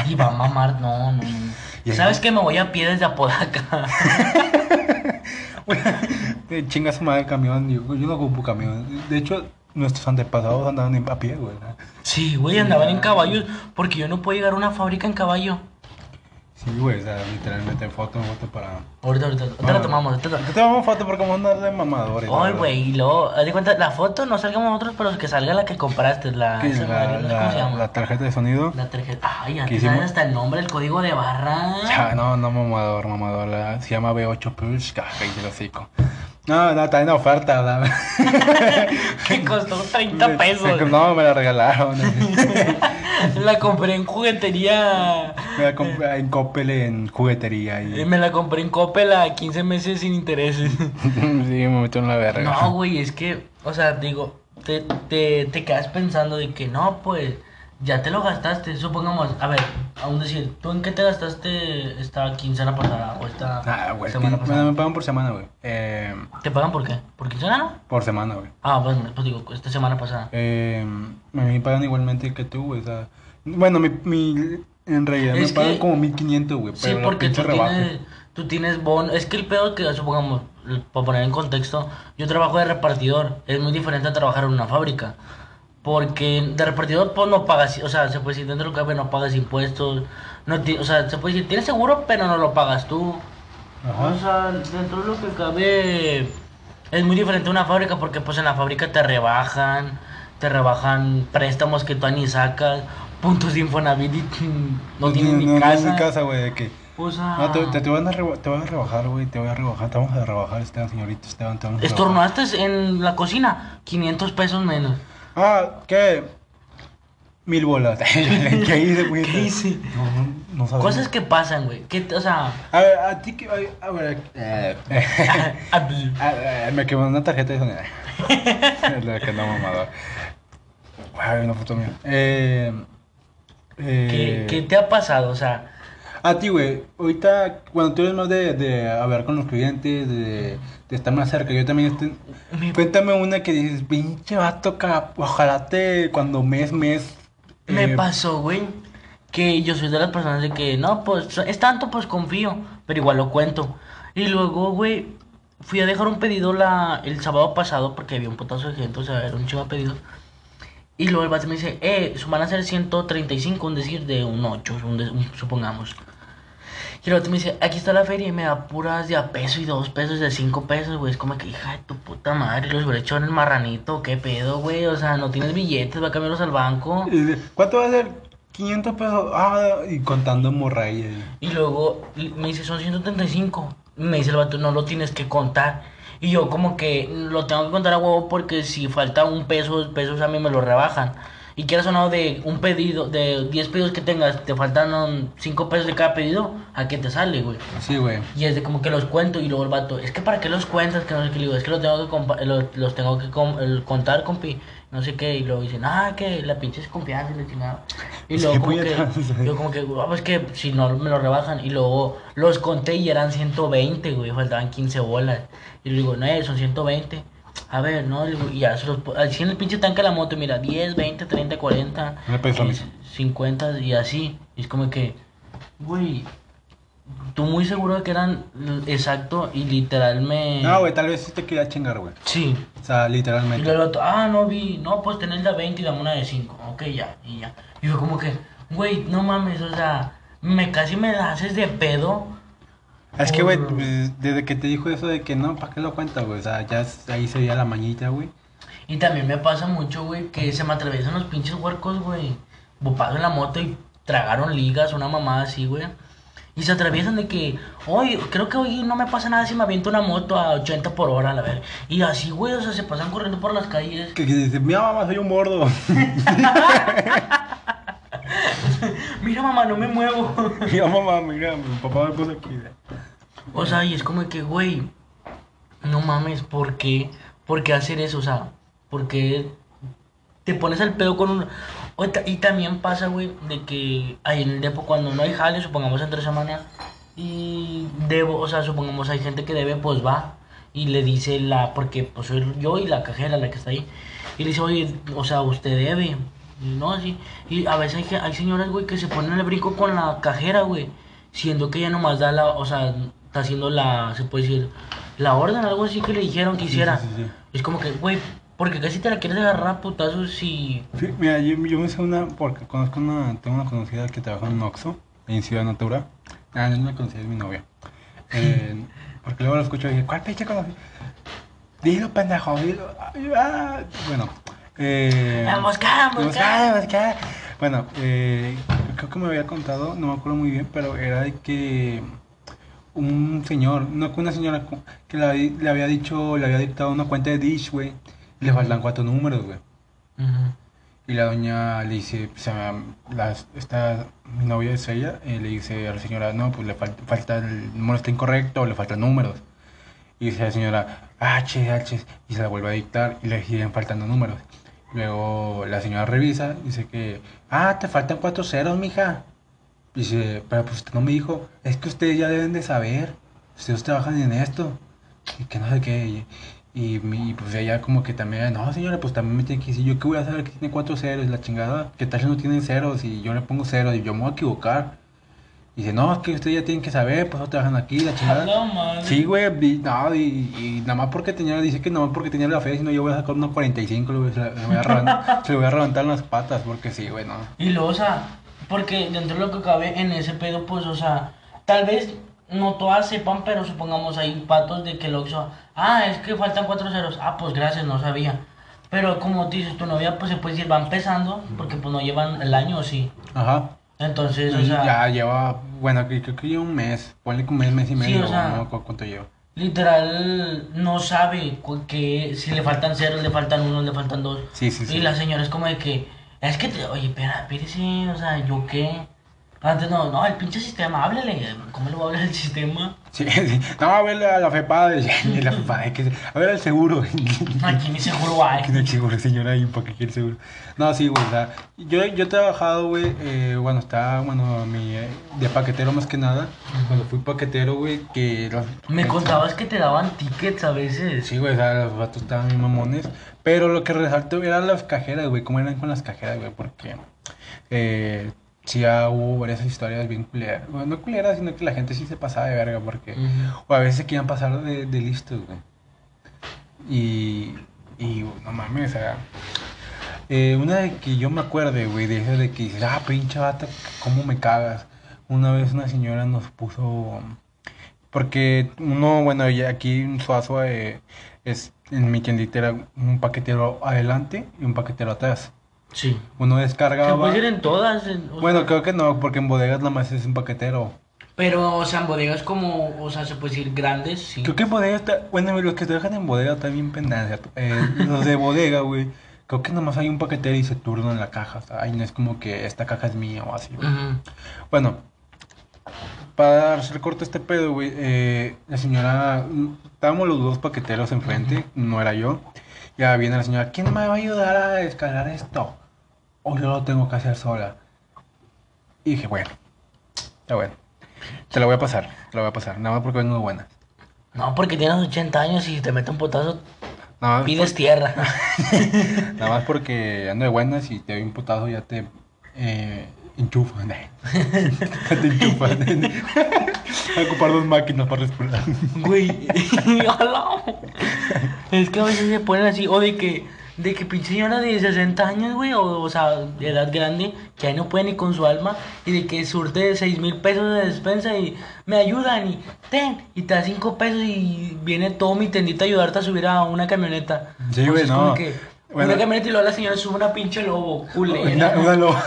Y va a mamar, no, no. [laughs] Y ahí- ¿Sabes que Me voy a pie desde Apodaca. [laughs] Güey, [laughs] chinga su madre el camión, yo, yo no ocupo camión. De hecho, nuestros antepasados andaban a pie, güey. ¿no? Sí, güey, andaban en caballos porque yo no puedo llegar a una fábrica en caballo. Sí, güey, o sea, literalmente foto, foto para... Ahorita, ahorita, ahorita Ah. la tomamos. ahorita la- vamos foto porque vamos a mamadores. la Ay, güey, y luego, haz de cuenta, la foto no salgamos nosotros, pero que salga la que compraste, la... ¿Qué es esa la, sé ¿Cómo se la, llama? la tarjeta de sonido? La tarjeta. Ay, antes hicimos? hasta el nombre, el código de barra. [laughs] Ya, no, no mamador, mamador. la- se llama B8 Plus. Cállate el hocico. No, no, está en oferta. la- [laughs] Que costó 30 [laughs] pesos. No, me la regalaron. [laughs] La compré en juguetería. Me la compré en Coppel en juguetería. Eh, Y... Me la compré en Coppel a 15 meses sin intereses. sí, me metió en la verga. No, güey, es que, o sea, digo, te, te, te quedas pensando de que no, pues, ya te lo gastaste. Supongamos, a ver, aún decir, ¿tú en qué te gastaste esta quincena pasada o esta Ah, güey. semana pasada? Bueno, me pagan por semana, güey. Eh, ¿Te pagan por qué? ¿Por quincena, no? por semana, güey. Ah, pues, pues digo, esta semana pasada. Eh, mí me pagan igualmente que tú, güey. O sea, bueno, mi, mi, en realidad Es me pagan como 1500, güey. Sí, porque tú tienes, tú tienes bono. Es que el pedo que, supongamos, para poner en contexto, yo trabajo de repartidor. Es muy diferente a trabajar en una fábrica. Porque de repartidor, pues no pagas, o sea, se puede decir, dentro de lo que cabe, no pagas impuestos. No o sea, se puede decir, tienes seguro, pero no lo pagas tú. Ajá. O sea, dentro de lo que cabe, es muy diferente a una fábrica porque, pues en la fábrica te rebajan, te rebajan préstamos que tú ni sacas, puntos de Infonavit y [laughs] no tienes ni no, casa. ni casa, güey, de que... O sea, No, te, te, te van a reba- te van a rebajar, güey, te voy a rebajar, te vamos a rebajar, Esteban, señorita Esteban, te vamos a rebajar. estornudaste en la cocina, 500 pesos menos. Ah, ¿qué? Mil bolas. [laughs] ¿Qué hice, güey? ¿Qué hice? No, no, no sabes. Cosas que pasan, güey. Que, o sea, A ver, a ti que... A ver, eh, [laughs] [laughs] me quemó una tarjeta de sonido. La que no mamador. Ay, una foto mía. Eh... ¿qué, eh, qué te ha pasado? O sea, A ti, güey, ahorita, cuando tú eres más de, de hablar con los clientes, de, de estar más cerca, yo también estoy... Cuéntame una que dices, pinche vato, ojalá te, cuando mes, mes... me eh, pasó, güey, que yo soy de las personas de que, no, pues, es tanto, pues confío, pero igual lo cuento. Y luego, güey, fui a dejar un pedido la, el sábado pasado porque había un putazo de gente, o sea, era un chivo de pedidos. Y luego el vato me dice, eh, van a ser 135, un decir de un 8, un de- un- supongamos. Y el otro me dice, aquí está la feria y me da puras de a peso y dos pesos, de cinco pesos, güey. Es como que, hija de tu puta madre, los hubiera hecho en el marranito, qué pedo, güey. O sea, no tienes billetes, va a cambiarlos al banco. ¿Cuánto va a ser? 500 pesos. Ah, y contando morraya. Y luego me dice, son 135. Y me dice el vato, no lo tienes que contar. Y yo como que lo tengo que contar a huevo porque si falta un peso, pesos a mí me lo rebajan. Y quieras o no, de un pedido, de 10 pedidos que tengas, te faltan 5 pesos de cada pedido, ¿a qué te sale, güey? Sí, güey. Y es de como que los cuento y luego el vato, es que para qué los cuentas, que no sé qué, digo, es que los tengo que, los, los tengo que el contar, compi, no sé qué, y luego dicen, ah, que la pinche es confianza y la chingada. Y luego como que, yo como que, ah, pues que si no me lo rebajan, y luego los conté y eran 120, güey, faltaban 15 bolas. Y le digo, no, eh, son 120. A ver, no, y ya se los, así en el pinche tanque de la moto, mira, 10, 20, 30, 40, Me pensó a mí. 50 y así. Y es como que, güey, tú muy seguro de que eran exacto y literal me... No, güey, tal vez sí te quería chingar, güey. Sí. O sea, Y literalmente. luego el otro, ah, no vi, no, pues tenés la 20 y dame una de 5. Ok, ya, y ya. Y yo como que, güey, no mames, o sea, me casi me la haces de pedo Es que, güey, pues, desde que te dijo eso de que no, ¿para qué lo cuenta, güey? O sea, ya ahí se veía la mañita, güey. Y también me pasa mucho, güey, que se me atraviesan los pinches huercos, güey. Paso en la moto y tragaron ligas, una mamada así, güey. Y se atraviesan de que, hoy, creo que hoy no me pasa nada si me aviento una moto a 80 por hora, la verdad. Y así, güey, o sea, se pasan corriendo por las calles. Que, que dice, mira, mamá, soy un gordo. [laughs] [laughs] Mira, mamá, no me muevo. [laughs] mira, mamá, mira, mi papá me puso aquí. O sea, y es como que, güey, no mames, ¿por qué? ¿Por qué hacer eso? O sea, ¿por qué te pones al pedo con un... Y también pasa, güey, de que ahí en el depo cuando no hay jale, supongamos entre semana, y debo, o sea, supongamos hay gente que debe, pues va, y le dice la, porque pues soy yo y la cajera la que está ahí, y le dice, oye, o sea, usted debe, no, así, y a veces hay, que- hay señoras, güey, que se ponen el brinco con la cajera, güey, siendo que ella nomás da la, o sea, está haciendo la, se puede decir, la orden, algo así que le dijeron que hiciera. sí, sí, sí. Es como que, güey, porque casi te la quieres agarrar a putazos si... Sí, mira, yo, yo me sé una, porque conozco una, tengo una conocida que trabaja en Oxxo, en Ciudad Natura. Ah, no, no la conocí, es mi novia. Eh, [laughs] porque luego lo escucho y dije, ¿cuál pinche conocí? Dilo, pendejo, dilo. Ah. Bueno, eh... Vamos, cá. vamos, cá. Bueno, eh, creo que me había contado, no me acuerdo muy bien, pero era de que un señor, no una señora que le, había- le había dicho, le había dictado una cuenta de Dish, güey, y le faltan cuatro números, güey. Y la doña le dice, o sea, la, esta, mi novia es ella, eh, le dice a la señora, no, pues le falta, falta el número está incorrecto, le faltan números. Y dice la señora, H, H, y se la vuelve a dictar y le siguen faltando números. Luego la señora revisa, dice que, ah, te faltan cuatro ceros, mija. Dice, pero pues usted no me dijo, es que ustedes ya deben de saber, ustedes trabajan en esto, y que no sé qué. Y, y, y, pues ella como que también, no señora, pues también me tiene que decir, yo qué voy a saber que tiene cuatro ceros, y la chingada, que tal no tienen ceros, y yo le pongo ceros, y yo me voy a equivocar. Y dice, no, es que ustedes ya tienen que saber, pues no trabajan aquí, la chingada. No, madre. Sí, güey, y, no, y, y nada más porque tenía, dice que nada más porque tenía la fe, sino yo voy a sacar unos 45, le voy, se, le voy a reventar, se le [laughs] voy a reventar las patas, porque sí, güey, no. Y luego, o sea, porque dentro de lo que cabe en ese pedo, pues, o sea, tal vez no todas sepan, pero supongamos hay patos de que el Oxxo, ah, es que faltan cuatro ceros, ah, pues gracias, no sabía. Pero como dices, tu novia, pues se puede decir, va empezando, porque pues no llevan el año, sí. Ajá. Entonces, o Y sea, ya lleva, bueno, creo que lleva un mes, ponle un mes, mes y Sí, medio, o sea- no cuánto lleva. literal, no sabe que si le faltan ceros, le faltan unos, le faltan dos. Sí, sí, sí. Y la señora es como de que, es que, te, oye, espera, espérese, o sea, ¿yo qué? Antes no, no, el pinche sistema, háblele, ¿cómo le voy a hablar al sistema? Sí, sí. No, a ver a la FEPADE, y [laughs] la que a ver al seguro. Aquí ni seguro hay. Que no hay seguro, señora, ¿y para qué quiere seguro? No, sí, güey, o sea, yo, yo he trabajado, güey, eh, bueno, estaba, bueno, mi, eh, de paquetero más que nada, cuando fui paquetero, güey, que... los- Me contabas que te daban tickets a veces. Sí, güey, o sea, los vatos estaban bien mamones, pero lo que resaltó eran las cajeras, güey, cómo eran con las cajeras, güey, porque, eh, sí ya hubo varias historias bien culeras, bueno, no culeras, sino que la gente sí se pasaba de verga, porque... O a veces se querían pasar de, de listos, güey. Y, y no mames, o sea. eh, una de que yo me acuerde, güey, de eso de que dices, ah, pinche vato, cómo me cagas. Una vez una señora nos puso. Porque uno, bueno, aquí en Suazo eh, es en mi tiendita era un paquetero adelante y un paquetero atrás. Sí. Uno Se descargaba. puede ir en todas. en- Bueno, sea, creo que no, porque en bodegas nada más es un paquetero. Pero, o sea, en bodegas como, o sea, se puede decir grandes, sí. Creo que en bodega está. Bueno, los que trabajan en bodega bien pendejas. Eh, los de bodega, güey. Creo que nomás hay un paquetero y se turnan la caja. O sea, ahí no es como que esta caja es mía o así, güey. Ujú. Bueno, para hacer corto este pedo, güey. eh, la señora. Estábamos los dos paqueteros enfrente, no era yo. Ya viene la señora. ¿Quién me va a ayudar a descargar esto? O yo lo tengo que hacer sola. Y dije, bueno, está bueno. Te la voy a pasar, te la voy a pasar. Nada más porque vengo de buenas. No, porque tienes 80 años y te mete un potazo, Nada más pides tierra. [laughs] Nada más porque ando de buenas y te doy un putazo ya te eh, enchufan. [laughs] te enchufan. Voy [laughs] a ocupar dos máquinas para respirar. Güey. [laughs] Es que a veces se ponen así, o de que de que pinche señora de 60 años, güey, o, o sea, de edad grande, que ahí no puede ni con su alma, y de que surte de 6 mil pesos de despensa y me ayudan y ten, y te da 5 pesos y viene todo mi tendita a ayudarte a subir a una camioneta. Sí, güey, no. como que Bueno. Una camioneta y luego la señora sube una pinche lobo, culera. Una, una [laughs] lobo,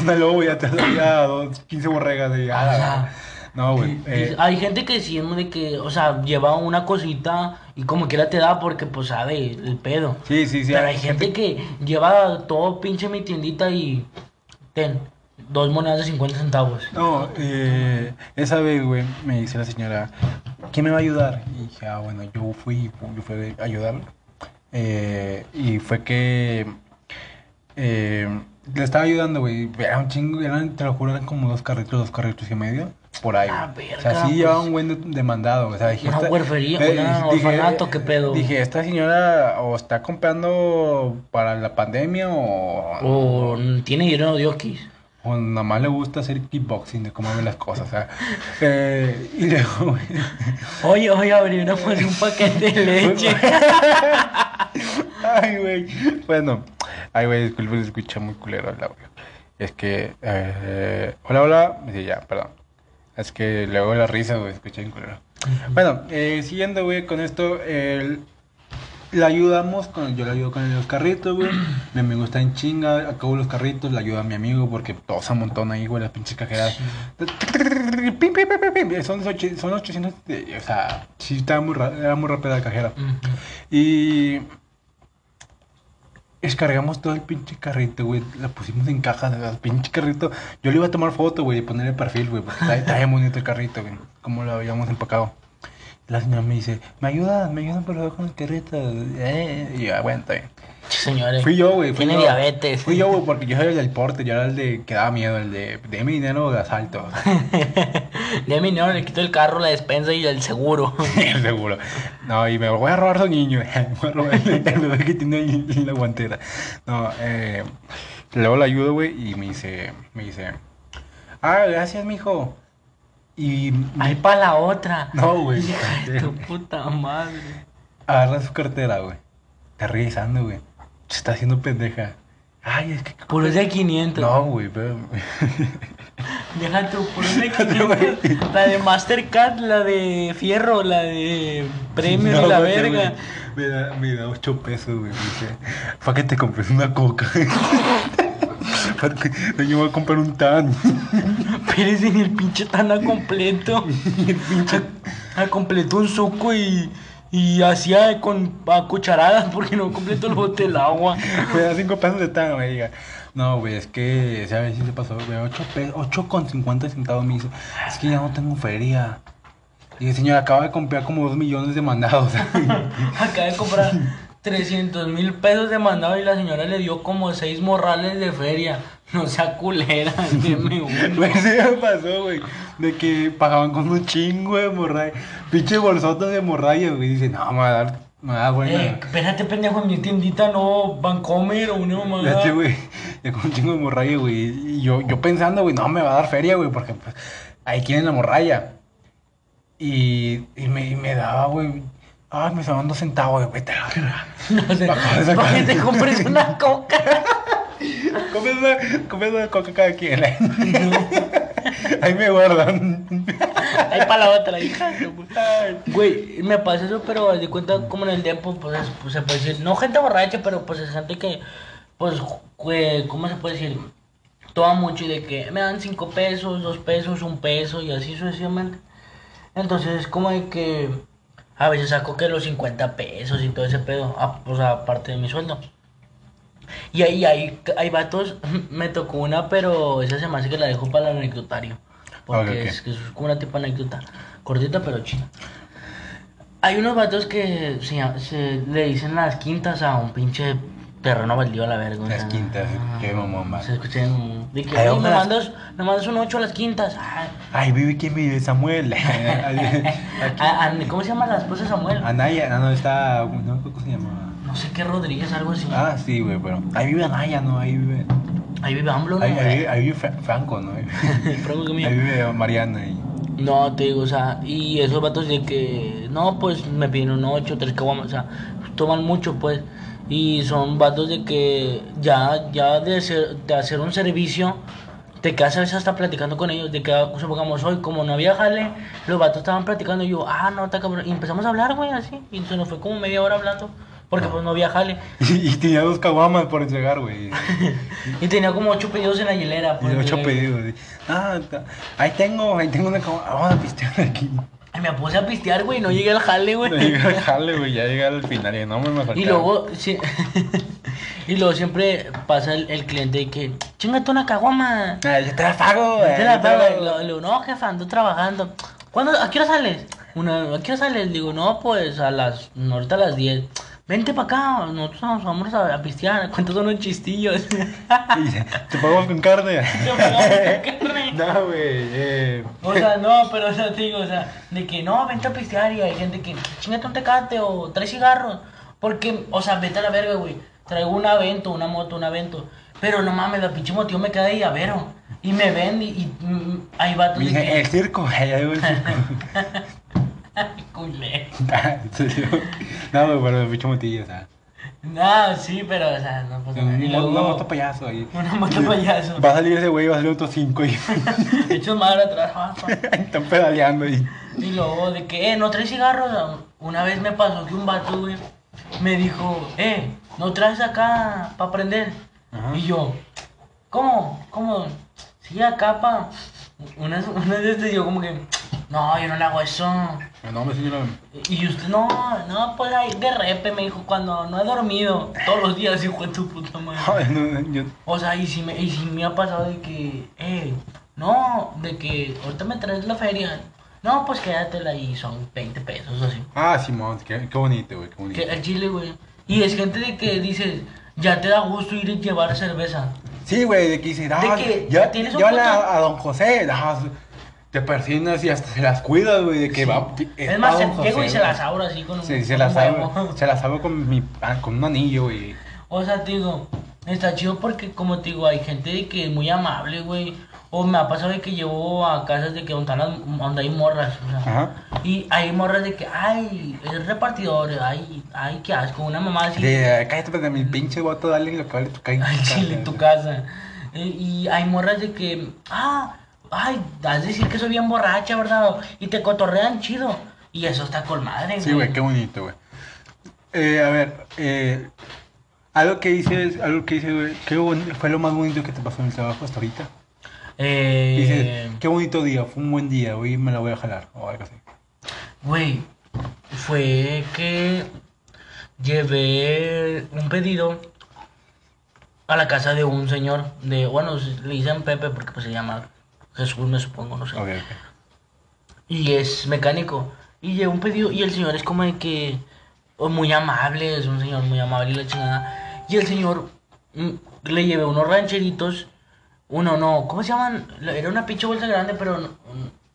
una lobo ya te da dos, 15 borregas de ah. No, güey. Eh, Hay gente que sí es de que, o sea, lleva una cosita y como quiera te da porque pues sabe el pedo. sí, sí, sí. Pero hay gente que lleva todo pinche mi tiendita y ten, dos monedas de 50 centavos. No, eh, esa vez, güey, me dice la señora, ¿quién me va a ayudar? Y dije, ah, bueno, yo fui, yo fui a ayudarle. Eh, y fue que eh, le estaba ayudando, güey. Era un chingo, eran, te lo juro, eran como dos carritos, dos carritos y medio. Por ahí. Ah, güey. o verga, sea, sí pues. llevaba un buen de- demandado. O sea, dije, Una esta- huerfería, eh, una dije- orfanato, ¿qué pedo? Dije, esta señora o está comprando para la pandemia o, O tiene dinero de okis. o nada más le gusta hacer kickboxing de cómo ve las cosas. O sea, [laughs] eh, y luego, Oye, oye, abrí una pues, un paquete de [laughs] leche. Ay, güey. Bueno, ay, güey, disculpe, se escucha muy culero el audio. Es que, eh, hola, hola. Sí, ya, perdón. Es que luego la risa, güey, escucha bien culero. Bueno, eh, siguiendo, güey, con esto, le ayudamos, con, yo le ayudo con los carritos, güey. [clears throat] Mi amigo está en chinga, acabo los carritos, le ayuda a mi amigo porque todos se amontonan ahí, güey, las pinches cajeras. Son, son 800, eh, o sea, sí, estaba muy, ra- era muy rápida la cajera. Y descargamos todo el pinche carrito, güey. La pusimos en cajas, el pinche carrito. Yo le iba a tomar foto, güey, y poner el perfil, güey, porque está, está bien bonito el carrito, güey. Como lo habíamos empacado. La señora me dice, ¿me ayudas? ¿Me ayudan por favor con el carrito? Eh, y yo, está bien. Señores. Fui yo, güey. Tiene yo. diabetes. Fui yo, güey, porque yo soy el del porte, yo era el de que daba miedo, el de, de mi dinero de asalto. [laughs] De mi dinero le quito el carro, la despensa y el seguro. [laughs] Seguro. No, y me voy a robar su niño. [laughs] Me voy a robar el, el bebé que tiene en la guantera. No, eh. Luego la ayudo, güey, y me dice, me dice, ah, gracias, mijo. Y Ahí para la otra. No, güey. Hija de tu puta madre. agarra su cartera, güey. Está revisando, güey. Se está haciendo pendeja. Ay, es que. Puro de 500. No, güey, pero. [laughs] Deja tu puro de 500. La de Mastercard, la de Fierro, la de Premio No, y la güey, verga. güey. Me da, me da 8 pesos, güey. Para que te compres una coca. [laughs] Yo voy a comprar un tan. [laughs] Pero es en el pinche tana completo. [laughs] el pinche. Ah, completó un suco y. Y hacía con a cucharadas porque no completó el bote del agua. Me da 5 pesos de tan, güey. Diga. No, güey, es que, ¿sabes si se pasó? Güey, 8, pesos, 8 con 50 centavos me dice, es que ya no tengo feria. Y el señor acaba de comprar como 2 millones de mandados. [laughs] Acaba de comprar 300 mil pesos de mandado y la señora le dio como 6 morrales de feria. [laughs] No sea culera, [laughs] deme uno. [laughs] Güey, sí me pasó, güey. De que pagaban con un chingo de morralla. Pinche bolsota de morralla, güey. Dice, no, me va a dar, me va a dar. Eh, espérate, pendejo, en mi tiendita no Vancomer o una mamada. Fíjate, güey. Ya con un chingo de morralla, güey. Y yo, yo pensando, güey, no me va a dar feria, güey, porque pues ahí quieren la morralla. Y, y, me, y me daba, güey. Ay, me estaban dos centavos, güey. Te la verga. [laughs] No sé, para que te compres una [laughs] coca. Come una, coca cada quien. [laughs] Ahí me guardan. Ahí para la otra, hija. Güey, me pasa eso, pero de cuenta como en el tiempo, pues, es- pues, se puede decir, no gente borracha, pero pues es gente que, pues, güey, ¿cómo se puede decir? Toma mucho y de que me dan cinco pesos, dos pesos, un peso y así sucesivamente. Entonces es como de que a veces saco que los 50 pesos y todo ese pedo, o sea, aparte de mi sueldo. Y ahí hay, hay vatos, [laughs] me tocó una, pero esa se me hace que la dejo para el anecdotario. Porque Ok, ok. Es, que es como una tipo anécdota, cortita pero chida. Hay unos vatos que se- le dicen las quintas a un pinche terreno baldío a la verga. Las quintas, qué mamón. Se de que Ay, "Oye, me, mandas, me mandas un 8 a las quintas. Ah, Ay, vive quién vive, Samuel. [laughs] [laughs] Aquí. a- a- ¿Cómo se llama la esposa de Samuel? Anaya, no, no está. No, ¿cómo se llama? No sé qué Rodríguez, algo así. Ah, sí, güey, pero. Ahí vive Anaya, ¿no? Ahí vive. Ahí vive AMLO, ¿no? Ahí, ahí, vive- ahí vive Fra- Franco, ¿no? Ahí vive, [laughs] Franco que ahí vive Mariana. Y... No, te digo, o sea, y esos vatos de que, no, pues me piden un 8, tres caguamas, o sea, toman mucho, pues. Y son vatos de que ya, ya de, ser- de hacer un servicio, te quedas a veces hasta platicando con ellos. De que, supongamos, hoy, como no había jale, los vatos estaban platicando. Y yo, ah, no, está cabrón. Y empezamos a hablar, güey, así. Y se nos fue como media hora hablando. Porque pues no había jale. [laughs] Y, y tenía dos caguamas por entregar, güey. [laughs] Y tenía como ocho pedidos en la hielera. Y pues, ocho pedidos. Ah, ahí tengo, ahí tengo una caguama. Vamos a pistear aquí. Y me puse a pistear, güey. No llegué al jale, güey. No llega al jale, güey. Ya llega al final. Y no me, me Y luego, sí, [laughs] y luego siempre pasa el, el cliente y que, chingate una caguama. Ah, yo te la pago, güey. Te la pago. Le digo, no, jefa, ando trabajando. ¿Cuándo, ¿A qué hora sales? Una, ¿A qué hora sales? Le digo, no, pues a las, no, ahorita a las 10. Vente para acá, nosotros nos vamos a, a pistear. [laughs] ¿Cuántos son los chistillos? [laughs] Y Te pagamos con carne. Te pagamos con carne. [laughs] no, güey. Eh. O sea, no, pero o sea, te digo, o sea, de que no, vente a pistear y hay gente que chingate un tecate o tres cigarros. Porque, o sea, vete a la verga, güey. Traigo un evento, una moto, un evento. Pero no mames, la pinche moto me queda de llavero. Y me ven y, y, mm, ahí va Me dice, el circo. Ahí hay el circo. [laughs] Culé. [laughs] No, pero bicho motillo, o sea. No, sí, pero, o sea, no pasa nada. Y Una, moto payaso ahí. [laughs] Una moto payaso. Va a salir ese güey, va a salir otro cinco y Hechos madre atrás. están pedaleando ahí. Y luego de que, eh, no traes cigarros. Una vez me pasó que un vato, güey, me dijo, eh, no traes acá para prender. Ajá. Y yo, ¿cómo? ¿Cómo? Sí, acá pa. Una, una de estas yo como que, no, yo no le hago eso. No, me señora. Y usted, no, no, pues ahí de repe, me dijo, cuando no he dormido. Todos los días, hijo de tu puta madre. [laughs] Ay, no, yo- O sea, y si me, y si me ha pasado de que, eh, no, de que ahorita me traes la feria. No, pues quédatela y son 20 pesos así. Ah, Simón, qué, qué bonito, güey, qué bonito. Que el chile, güey. Y es gente de que dices, ya te da gusto ir y llevar cerveza. Sí, güey, de que dices, ah, De que ya tienes un llévala a, a don José, ah, te persignas y hasta se las cuidas, güey, de que Sí. va. Es más, pa' don se- llego y se las abro así con un, Sí, se las huevo. se las hago con mi, ah, con un anillo, güey. O sea, te digo, está chido porque, como te digo, hay gente de que es muy amable, güey. O me ha pasado de que llevo a casas de que donde, donde hay morras. O sea, Ajá. Y hay morras de que, ay, es repartidor, ay, ay, qué asco, una mamá así. De, cállate, porque mi pinche voto, dale lo que vale tu calle. [laughs] Ay, chile, tu casa. Eh, Y hay morras de que, ah, ay, has de decir que soy bien borracha, ¿verdad? Y te cotorrean chido. Y eso está con madre, Sí, güey, qué bonito, güey. Eh, a ver, eh, algo que dices, algo que dices, güey, ¿qué fue lo más bonito que te pasó en el trabajo hasta ahorita? Eh, Dices, qué bonito día, fue un buen día, hoy me la voy a jalar, o algo así. Güey, fue que llevé un pedido a la casa de un señor, de, bueno, le dicen Pepe porque pues se llama Jesús, me supongo, no sé. Ok, ok. Y es mecánico. Y llevé un pedido y el señor es como de que muy amable, es un señor muy amable y la chingada. Y el señor mm, le llevé unos rancheritos, uno no, ¿cómo se llaman? La- Era una pinche bolsa grande, pero no,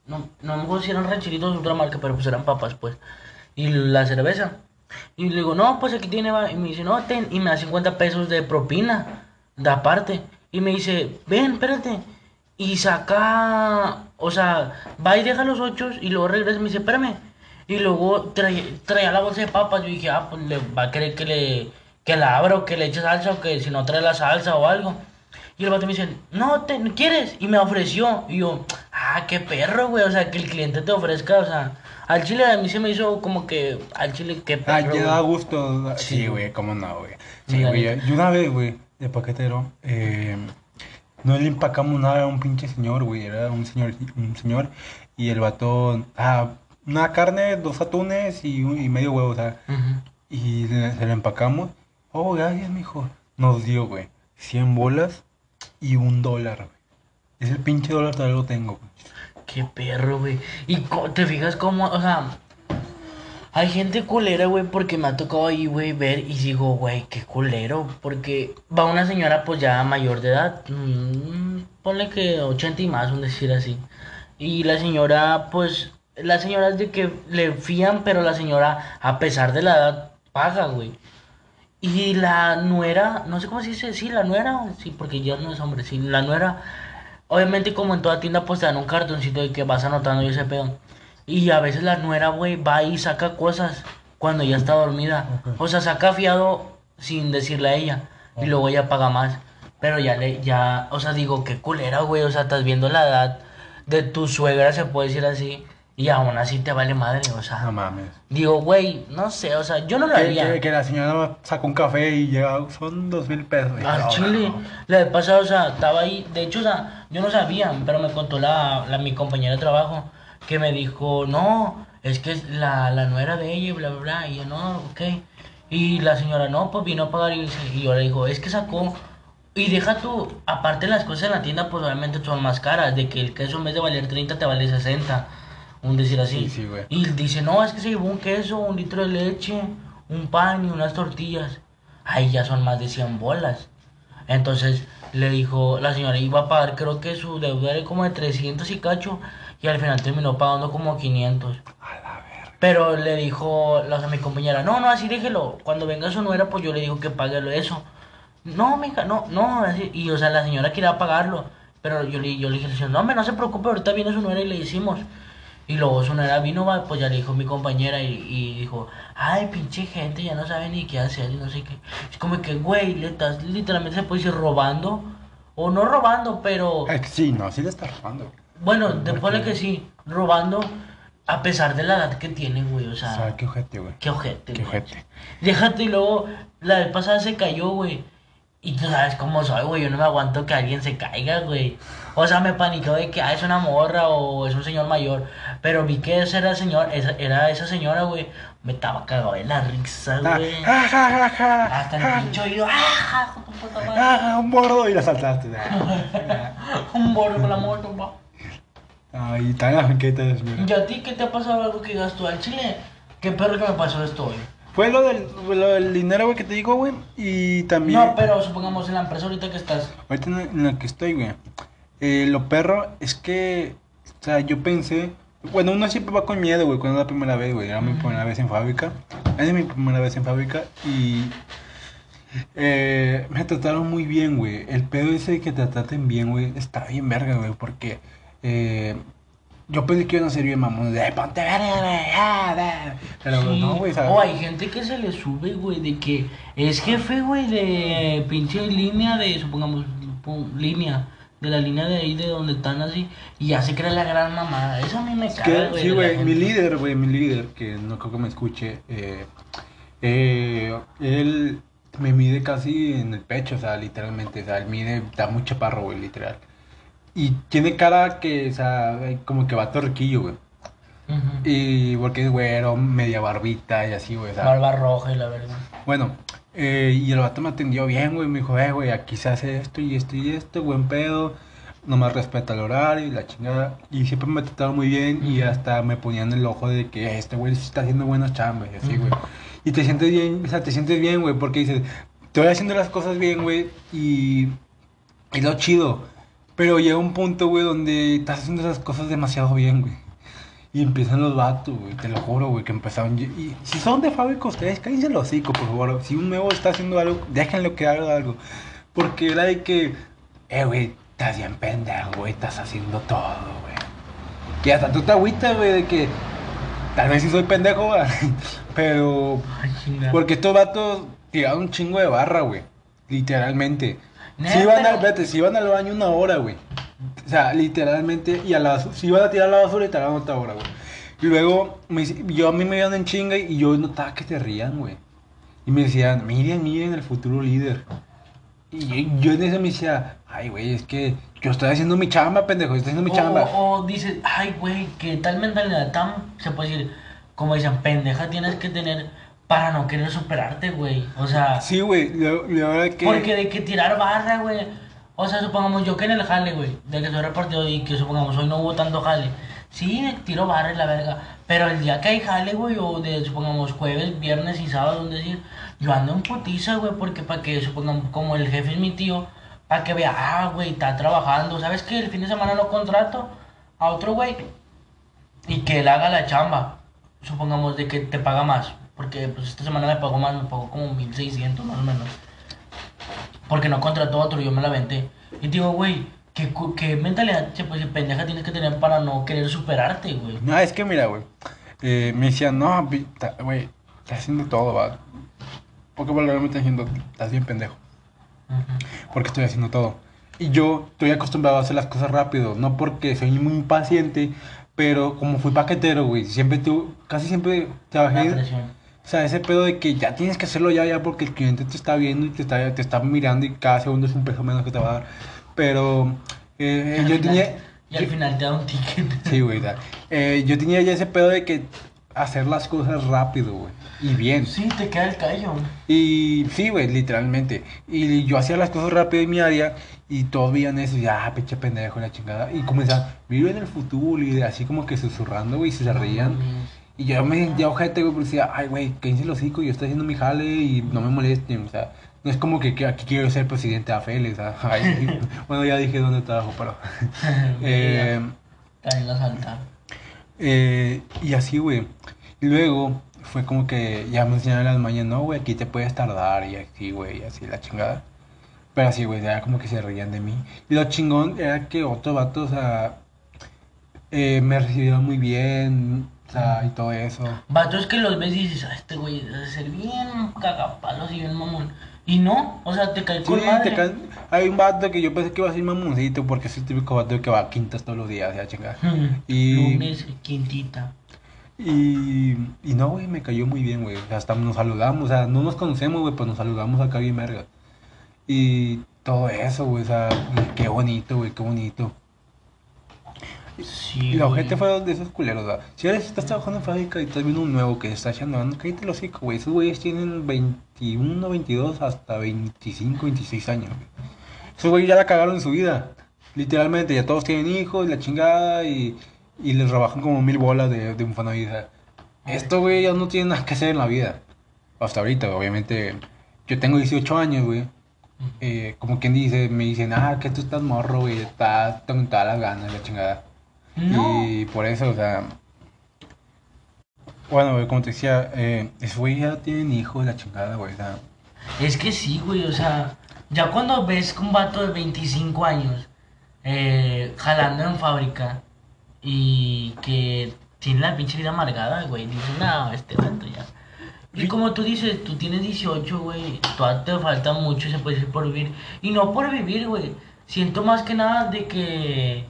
no, no me acuerdo si eran rancheritos de otra marca, pero pues eran papas, pues. Y la cerveza. Y le digo, no, pues aquí tiene, y me dice, no, ten, y me da 50 pesos de propina, de aparte. Y me dice, ven, espérate. Y saca, o sea, va y deja los ocho y luego regresa y me dice, espérame. Y luego traía, traía la bolsa de papas. Yo dije, ah, pues le va a querer que le que la abra o que le eche salsa o que si no trae la salsa o algo. Y el vato me dice, no, te, ¿quieres? Y me ofreció. Y yo, ah, qué perro, güey. O sea, que el cliente te ofrezca, o sea, al chile a mí se me hizo como que, al chile, qué Ah, perro. ya da gusto. Sí, Sí, güey, cómo no, güey. Sí, güey. Yo una vez, güey, de paquetero, eh, no le empacamos nada a un pinche señor, güey. Era un señor, un señor. Y el vato, ah, una carne, dos atunes y, un- y medio huevo, o sea. Y se, se lo empacamos. Oh, gracias, mijo. Nos dio, güey, 100 bolas y un dólar, güey. Ese pinche dólar todavía lo tengo, güey. Qué perro, güey. Y te fijas cómo, o sea, hay gente culera, güey, porque me ha tocado ahí, güey, ver y digo, güey, qué culero. Porque va una señora, pues ya mayor de edad, mm, ponle que 80 y más, un decir así. Y la señora, pues, la señora es de que le fían, pero la señora, a pesar de la edad, paga, güey. Y la nuera, no sé cómo se dice, sí, la nuera, sí, porque ya no es hombre, sí, la nuera, obviamente como en toda tienda pues te dan un cartoncito de que vas anotando y ese pedo. Y a veces la nuera, güey, va y saca cosas cuando ya está dormida. Ok. O sea, saca fiado sin decirle a ella. Y Ah. luego ella paga más. Pero ya le, ya, o sea, digo, qué culera, güey. O sea, estás viendo la edad de tu suegra, se puede decir así. Y aún así te vale madre, o sea. No mames. Digo, güey, no sé, o sea, yo no lo Que, haría. que- que la señora sacó un café y llega, son dos mil pesos. Y Al no, chile, no. la vez pasada, o sea, estaba ahí, de hecho, o sea, yo no sabía, pero me contó la, la- mi compañera de trabajo, que me dijo, no, es que es la, la nuera de ella y bla, bla, bla, y yo, no, ok, y la señora, no, pues vino a pagar, y, y yo le digo, es que sacó, y deja tú, aparte las cosas en la tienda, pues obviamente son más caras, de que el queso en vez de valer 30 te vale 60, un decir así, Sí, sí, güey. y dice, no, es que se llevó un queso, un litro de leche, un pan y unas tortillas. Ahí ya son más de 100 bolas. Entonces le dijo, la señora iba a pagar, creo que su deuda era como de 300 y cacho, y al final terminó pagando como 500. A la verga. Pero le dijo la, mi compañera, no, no, así déjelo. Cuando venga su nuera, pues yo le digo que pague eso. No, mija, no, no. así- Y o sea, la señora quería pagarlo. Pero yo le, yo le dije, no, hombre, no se preocupe, ahorita viene su nuera y le hicimos. Y luego su nuera vino, pues ya le dijo mi compañera y, y dijo, ay, pinche gente, ya no sabe ni qué hacer y no sé qué. Es como que, güey, le estás literalmente se puede decir robando. O no robando, pero... Que sí, no, sí le está robando. Bueno, te ¿Por pone que sí, robando a pesar de la edad que tiene, güey, o O sea, sea, qué ojete, güey. qué ojete, Qué güey. ojete. Déjate y luego la vez pasada se cayó, güey. Y tú sabes cómo soy, güey, yo no me aguanto que alguien se caiga, güey. O sea, me paniqueó de que ah, es una morra o es un señor mayor. Pero vi que ese era, señor, esa, era esa señora, güey. Me estaba cagado de la risa, Ah, güey. ja, ja, Hasta el pincho y yo, ¡ah! ah, un bordo y la saltaste. Ah. [laughs] Un bordo con la moto, pa. Ay, tan la banqueta de. ¿Y a ti qué te ha pasado algo que digas tú al chile? ¿Qué perro que me pasó esto hoy? Fue lo del, lo del dinero, güey, que te digo, güey. Y también. No, pero supongamos en la empresa ahorita que estás. Ahorita en la que estoy, güey. Eh, lo perro es que. O sea, yo pensé. Bueno, uno siempre va con miedo, güey, cuando es la primera vez, güey. Era mi primera vez en fábrica. Es mi primera vez en fábrica y. eh, me trataron muy bien, güey. El pedo ese de que te traten bien, güey, está bien verga, güey, porque. Eh, yo pensé que iban a ser bien mamones. De, ponte verga, güey. ah, da". Pero Sí. no, güey, ¿sabes? O hay gente que se le sube, güey, de que es jefe, güey, de pinche línea de, supongamos, línea. De la línea de ahí, de donde están así. Y ya se cree la gran mamada. Eso a mí me que, güey. sí, mi líder, güey, mi líder, que no creo que me escuche, eh, eh, él me mide casi en el pecho, o sea, literalmente, o sea, él mide, está muy chaparro, güey, literal. Y tiene cara que, o sea, como que va torquillo, güey. Y porque es güero, media barbita y así, güey, o sea. Barba roja y la verdad. Bueno, eh, y el vato me atendió bien, güey. Me dijo, eh, güey, aquí se hace esto y esto y esto, buen pedo. Nomás respeta el horario y la chingada. Y siempre me trataron muy bien y hasta me ponían el ojo de que "Eh, este güey está haciendo buenas chambas y así, güey. Y te sientes bien, o sea, te sientes bien, güey, porque dices, estoy haciendo las cosas bien, güey, y es lo chido. Pero llega un punto, güey, donde estás haciendo esas cosas demasiado bien, güey. Y empiezan los vatos, güey, te lo juro, güey, que empezaron. Y, y si son de fábrica ustedes, cállense los hocico, por favor. Si un nuevo está haciendo algo, déjenlo que haga algo. Porque era de que, eh, güey, estás bien pendejo, güey, estás haciendo todo, güey. Y hasta tú te agüitas, güey, de que tal vez sí soy pendejo, güey. [laughs] Pero, Ay, chingada. porque estos vatos tiraron un chingo de barra, güey. Literalmente. Si iban, al, vete, si iban al baño una hora, güey. O sea, literalmente. Y a la basura, si iban a tirar la basura y tiraban otra hora, güey. Y luego, me yo a mí me iban en chinga y yo notaba que te rían, güey. Y me decían, miren, miren el futuro líder. Y yo, yo en ese me decía, ay, güey, es que yo estoy haciendo mi chamba, pendejo, estoy haciendo mi chamba. O, o dices, ay, güey, que tal mentalidad tan, se puede decir, como dicen, pendeja tienes que tener para no querer superarte, güey. O sea, Sí, güey, la, la verdad que... porque de que tirar barra, güey. O sea, supongamos yo que en el jale, güey, de que soy repartido y que supongamos hoy no hubo tanto jale. Sí, tiro barra y la verga. Pero el día que hay jale, güey, o de supongamos jueves, viernes y sábado, un decir, yo ando en putiza, güey, porque para que supongamos, como el jefe es mi tío, para que vea, ah, güey, está trabajando. ¿Sabes qué? El fin de semana lo contrato a otro güey y que él haga la chamba. Supongamos de que te paga más. Porque pues esta semana me pagó más, me pagó como 1600 más o menos. Porque no contrató otro, yo me la venté. Y digo, güey, ¿qué, qué mentalidad pues, pendeja tienes que tener para no querer superarte, güey? No, es que mira, güey. eh, me decían, no, güey, estás haciendo todo, va. pocas palabras me están diciendo, estás bien pendejo. Porque estoy haciendo todo. Y yo estoy acostumbrado a hacer las cosas rápido, no porque soy muy impaciente, pero como fui paquetero, güey, siempre tu, casi siempre La trabajé, presión. O sea, ese pedo de que ya tienes que hacerlo ya, ya, porque el cliente te está viendo y te está, te está mirando y cada segundo es un peso menos que te va a dar. Pero eh, al yo final- tenía... Y al final te da un ticket. [laughs] Sí, güey. Eh, yo tenía ya ese pedo de que hacer las cosas rápido, güey, y bien. Sí, te queda el callo. Y sí, güey, literalmente. Y yo hacía las cosas rápido en mi área y todos veían eso y ah, pinche pendejo, la chingada. Y comenzaban, vive en el futuro y así como que susurrando, güey, y se reían. Y yo me sentía ojete, güey, porque decía, ay, güey, cállense los hocico, yo estoy haciendo mi jale y no me molesten, o sea. No es como que, que aquí quiero ser presidente de AFL, o sea, [laughs] ay, [laughs] bueno, ya dije dónde trabajo, pero... [laughs] eh, También la salta. eh, y así, güey. Y luego fue como que ya me enseñaron las mañanas, no, güey, aquí te puedes tardar y así, güey, y así la chingada. Pero así, güey, era como que se reían de mí. Y lo chingón era que otro vato, o sea, eh, me recibieron muy bien, o sea, y todo eso. Vatos que los ves y dices, "Ah, este güey debe ser bien cagapalos y bien mamón. Y no, o sea, te cae Sí, con madre. te caen- hay un vato que yo pensé que iba a ser mamoncito porque es el típico vato que va a quintas todos los días, ya chingada. Hmm. Y- Lunes, quintita. Y, y no, güey, me cayó muy bien, güey. Hasta nos saludamos, o sea, no nos conocemos, güey, pues nos saludamos acá bien verga. Y todo eso, güey, o sea, qué bonito, güey, qué bonito. Sí. Y la gente fue de esos culeros, ¿verdad? Si ahora estás trabajando en fábrica y estás viendo un nuevo que está echando, no, cállate los hocico, güey. Esos güeyes tienen 21, 22, hasta 25, 26 años, güey. Esos güeyes ya la cagaron en su vida. Literalmente, ya todos tienen hijos y la chingada y, y les rebajan como mil bolas de, de un sea, Esto, güey, ya no tiene nada que hacer en la vida. Hasta ahorita, obviamente. Yo tengo 18 años, güey. Eh, como quien dice, me dicen, ah, que tú estás morro, güey, estás con todas las ganas, la chingada. No. Y por eso, o sea. Bueno, güey, como te decía, eh, esos ya tienen hijos, la chingada, güey. O sea, Es que sí, güey, o sea, ya cuando ves que un vato de 25 años eh, jalando en fábrica y que tiene la pinche vida amargada, güey, dices, no, este vato ya. Y como tú dices, tú tienes 18, güey, todavía te falta mucho, se puede decir, por vivir. Y no por vivir, güey, siento más que nada de que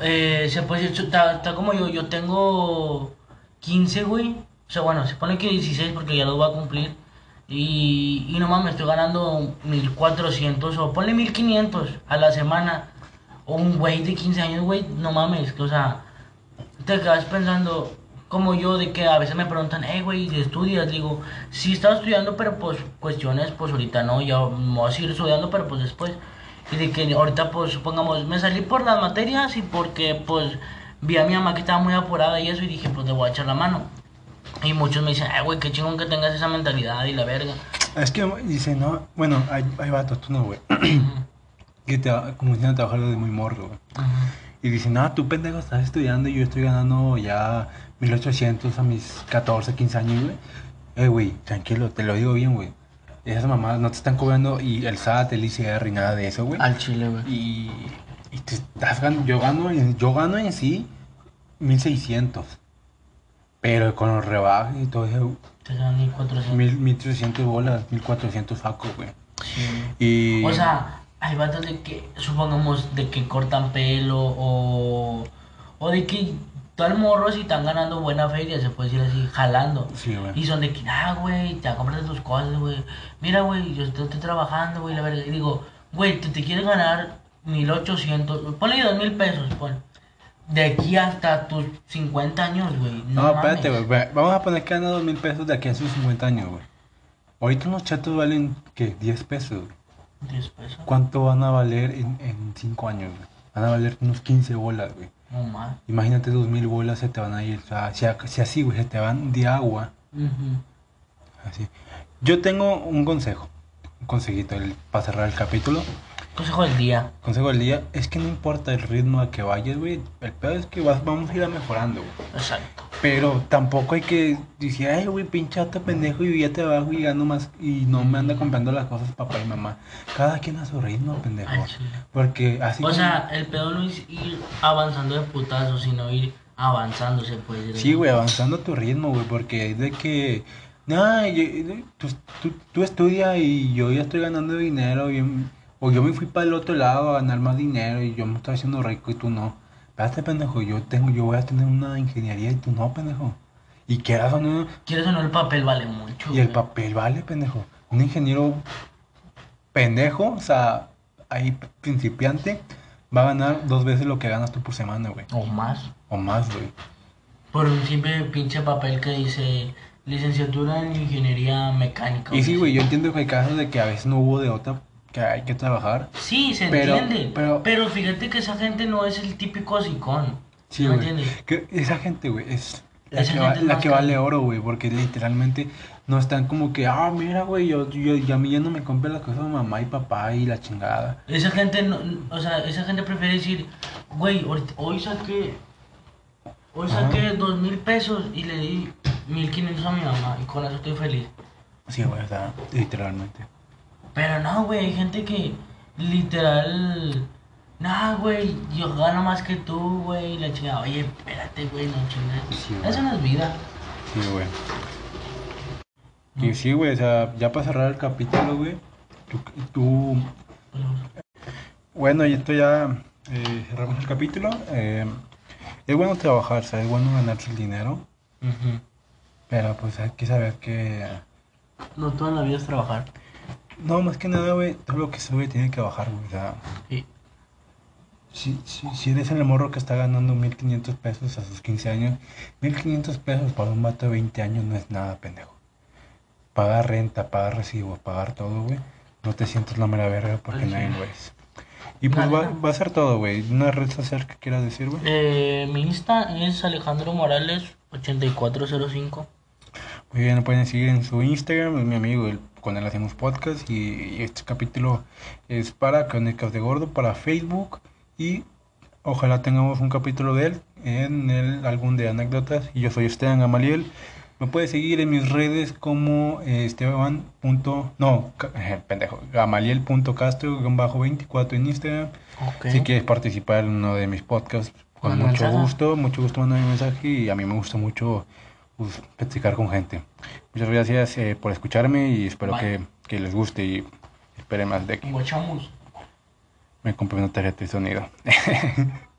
eh, se puede decir, está, como yo, yo tengo 15, güey. O sea, bueno, se pone que 16 porque ya lo voy a cumplir. Y, y no mames, estoy ganando 1400 o ponle 1500 a la semana. O un güey de 15 años, güey, no mames, o sea, te quedas pensando, como yo, de que a veces me preguntan, hey, güey, ¿y estudias? Digo, sí estaba estudiando, pero pues cuestiones, pues ahorita no, ya me voy a seguir estudiando, pero pues después. Y de que ahorita, pues supongamos, me salí por las materias y porque, pues, vi a mi mamá que estaba muy apurada y eso, y dije, pues le voy a echar la mano. Y muchos me dicen, ay, güey, qué chingón que tengas esa mentalidad y la verga. es que dice, no, bueno, hay, hay vatos, tú no, güey. [clears throat] que te, como dicen a trabajar desde muy morro, güey. Y dicen, no, tú pendejo estás estudiando y yo estoy ganando ya 1800 a mis 14, 15 años, güey. Eh, güey, tranquilo, te lo digo bien, güey. Esas mamás no te están cobrando y el SAT, el ICR y nada de eso, güey. Al chile, güey. Y, y te estás ganando, yo gano, en, yo gano en sí 1600. Pero con los rebajes y todo eso, Te dan 1400. mil- 1300 bolas, 1400 saco, güey. Sí. Y. O sea, hay vatos de que, supongamos, de que cortan pelo o, o de que tal morro si están ganando buena feria, se puede decir así, jalando. Sí, güey. Y son de que, ah, güey, te compras tus cosas, güey. Mira, güey, yo estoy, estoy trabajando, güey, la verdad. Y digo, güey, tú te quieres ganar 1800, ponle dos mil pesos, pon. De aquí hasta tus 50 años, güey. No, No, espérate, güey. Vamos a poner que gana 2000 pesos de aquí a sus 50 años, güey. Ahorita unos chatos valen, ¿qué? 10 pesos, güey. 10 pesos. ¿Cuánto van a valer en 5 años, güey? Van a valer unos 15 bolas, güey. No más. Imagínate 2000 bolas se te van a ir. O sea, si, así, güey, se te van de agua. Así. Yo tengo un consejo. Un consejito el, para cerrar el capítulo. Consejo del día. Consejo del día es que no importa el ritmo a que vayas, güey. El peor es que vas, vamos a ir a mejorando, güey. Exacto. Pero tampoco hay que decir, ay, güey, pinche vato pendejo y ya te bajo y gano más y no me anda comprando las cosas papá y mamá. Cada quien a su ritmo, pendejo. Porque así O como- sea, el pedo no es ir avanzando de putazo, sino ir avanzando, se puede decir. Sí, güey, avanzando a tu ritmo, güey, porque es de que No, yo- tú, tú, tú estudia y yo ya estoy ganando dinero. y- o yo me fui para el otro lado a ganar más dinero y yo me estoy haciendo rico y tú no. Espérate, pendejo, yo tengo, yo voy a tener una ingeniería y tú no, pendejo. Y quieras o no, Quieres o no, el papel vale mucho. y el güey. papel vale, pendejo. Un ingeniero pendejo, o sea, ahí principiante, va a ganar dos veces lo que ganas tú por semana, güey. O más. O más, güey. Por un simple pinche papel que dice licenciatura en ingeniería mecánica. Y sí, güey, yo entiendo que hay casos de que a veces no hubo de otra, que hay que trabajar. Sí, se Pero- entiende. pero- Pero, fíjate que esa gente no es el típico hocicón. Sí, ¿No güey. entiendes? Que esa gente, güey, es la Esa que, va- la vale oro, güey, porque literalmente no están como que, ah, mira, güey, yo, yo, yo a mí ya no me compré las cosas de mamá y papá y la chingada. Esa gente, no, o sea, esa gente prefiere decir, güey, hoy saqué, hoy Ajá. saqué dos mil pesos y le di mil quinientos a mi mamá y con eso estoy feliz. Sí, güey, o sea, literalmente. Pero no, güey, hay gente que literal, nah, güey, yo gano más que tú, güey, la chingada, oye, espérate, güey, no chingas. Sí, eso no es vida. Sí, güey. Y sí, güey, o sea, ya para cerrar el capítulo, güey, tú, tú Bueno, y esto ya eh, cerramos el capítulo. Eh, es bueno trabajar, o sea, es bueno ganarse el dinero, pero pues hay que saber que... No toda la vida es trabajar. No, más que nada, güey, todo lo que sube tiene que bajar, güey. O sea, Sí. si, si, si eres el morro que está ganando 1500 pesos a sus 15 años, 1500 pesos para un vato de 20 años no es nada, pendejo. Pagar renta, pagar recibos, pagar todo, güey. No te sientes la mera verga porque sí. nadie lo es. Y pues va, va a ser todo, güey. Una red social que quieras decir, güey. Eh, mi Insta es Alejandro Morales 8405. Muy bien, lo pueden seguir en su Instagram, es mi amigo, él- con él hacemos podcast y, y este capítulo es para Crónicas de Gordo, para Facebook y ojalá tengamos un capítulo de él en el álbum de anécdotas y yo soy Esteban Gamaliel. Me puedes seguir en mis redes como eh, Esteban. punto- No, eh, pendejo. Gamaliel.castro-24 en Instagram. Ok. Si quieres participar en uno de mis podcasts, con mucho mensaje. gusto, mucho gusto mandar mi mensaje y a mí me gusta mucho pues, platicar con gente. Muchas gracias eh, por escucharme y espero que, que les guste y esperen más de aquí. Guachamos. Me compré una tarjeta de sonido. [laughs]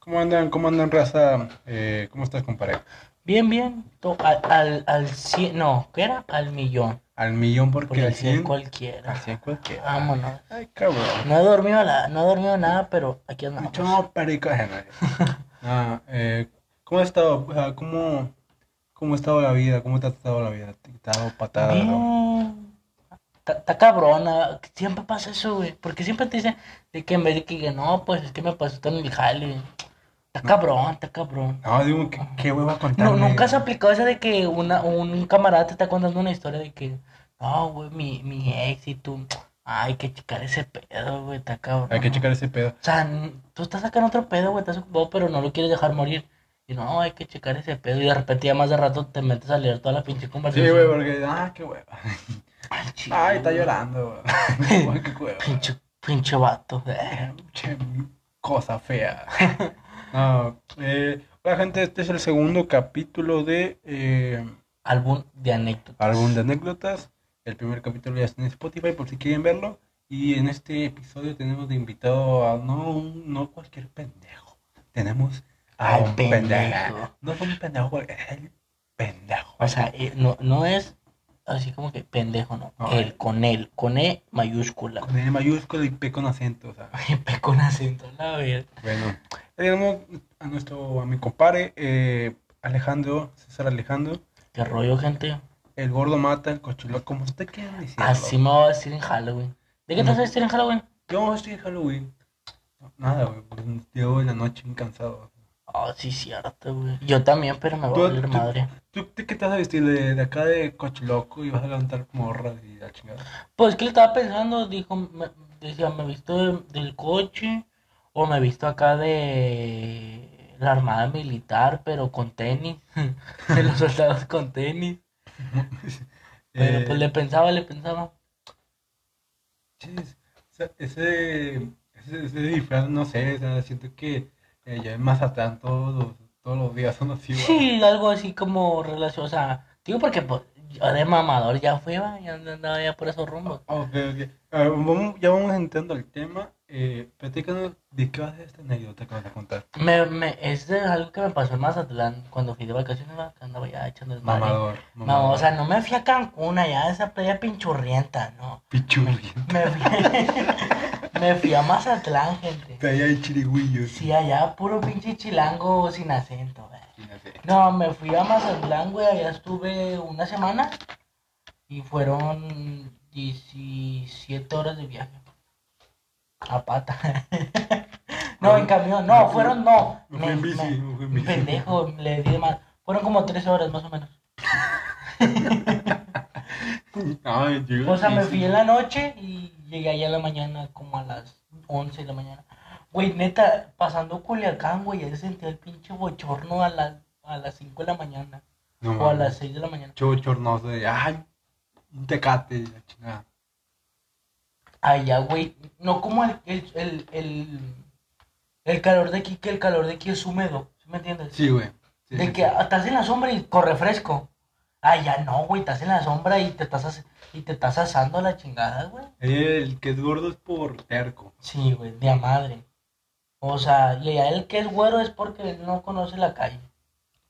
¿Cómo andan? ¿Cómo andan, raza? Eh, ¿Cómo estás, compadre? Bien, bien. To- Al, al, al cien, no, ¿qué era? Al millón. Al millón porque Porque al cien 100. cualquiera. Al 100 cualquiera. Vámonos. Ay, cabrón. No he dormido, la, no he dormido nada, pero aquí andamos. No, perico. Ah, [laughs] eh, ¿Cómo has estado? O sea, ¿cómo, ¿Cómo ha estado la vida? ¿Cómo te ha estado la vida? ¿Te ha dado patadas? o- Bien. Está cabrona. Siempre pasa eso, güey. Porque siempre te dicen de que en vez de que no, pues es que me pasó esto en el jale. Está cabrón, está cabrón. No, digo, ¿qué, qué hueva No, contarme? nunca se aplicó esa de que una, un camarada te está contando una historia de que, no, güey, mi, mi ex y tú, ay, hay que checar ese pedo, güey, está cabrón. Hay que checar ese pedo. O sea, tú estás sacando otro pedo, güey, estás ocupado, pero no lo quieres dejar morir. Y no, hay que checar ese pedo. Y de repente ya más de rato te metes a leer toda la pinche Sí, conversación. güey, porque, ah, qué hueva. Al chile, Ay, está llorando. güey. qué hueva. Pinche, pinche vato. eh. Che, cosa fea. No, eh, hola gente, este es el segundo capítulo de eh, Álbum de anécdotas. álbum de anécdotas. El primer capítulo ya está en Spotify por si quieren verlo. Y en este episodio tenemos de invitado a no, no cualquier pendejo. Tenemos Al un pendejo. pendejo. No es un pendejo, es el pendejo. O sea, eh, no, no es así como que pendejo, no. No, Él, eh. con él, con E mayúscula. Con E mayúscula y P con acento. O sea, [laughs] Ay, P con acento, la verdad. bueno. Tenemos a nuestro, a mi compadre eh, Alejandro, César Alejandro. ¿Qué rollo, gente? El gordo mata, el cochilo, como usted quiera decirlo. Así me va a vestir en Halloween. ¿De qué te vas a vestir en Halloween? Yo estoy en Halloween. Nada, güey, pues llevo en la noche bien cansado. Ah, sí, cierto, güey. Yo también, pero me va Tú- a valer tú- madre. ¿Tú de qué te vas a vestir? ¿De, de acá de cochiloco y vas a levantar morras y la chingada? Pues que estaba pensando, dijo, me- decía, me visto de- del coche o me visto acá de la armada militar, pero con tenis. [laughs] De los soldados con tenis. [laughs] Pero Eh, pues le pensaba, le pensaba. sea, ese, ese, ese disfraz, no sé, o sea, siento que ya en Mazatlán todos los, todos los días son así, güey. Sí, algo así como relación, o sea, digo porque pues, yo de mamador ya fui, va, ya andaba ya por esos rumbos. Ok, ok. A ver, vamos- ya vamos entrando al tema. Eh, platícanos de qué va a esta anécdota que vas a contar. Me, me, es de algo que me pasó en Mazatlán cuando fui de vacaciones, andaba ya echando el Mamador. No, o sea, no me fui a Cancún allá, a esa playa pinchurrienta, no. Pichurri. Me fui, [laughs] me fui a Mazatlán, gente. De allá hay chirigüillos. Sí, allá puro pinche chilango sin acento, güey. No sé. No, me fui a Mazatlán, güey, allá estuve una semana y fueron 17 horas de viaje. A pata. [laughs] no, en camión, no, fueron no. Me fui en bici, me fui en bici. Pendejo, le di de más. Fueron como 13 horas más o menos. [laughs] Ay, yo- O sea, me fui en la noche y llegué allá en la mañana como a las 11 de la mañana. Güey, neta, pasando Culiacán, güey, ya sentía el pinche bochorno a las, a las 5 de la mañana. No, o a las 6 de la mañana. Chochornoso de, ay, un tecate, la chingada. Allá, güey, no como el, el, el, el, el calor de aquí, que el calor de aquí es húmedo, ¿sí me entiendes? Sí, güey. Sí, de sí, que sí. estás en la sombra y corre fresco. Allá no, güey, estás en la sombra y te estás, y te estás asando a la chingada, güey. El que es gordo es por terco. Sí, güey, de a madre. O sea, y allá el que es güero es porque no conoce la calle.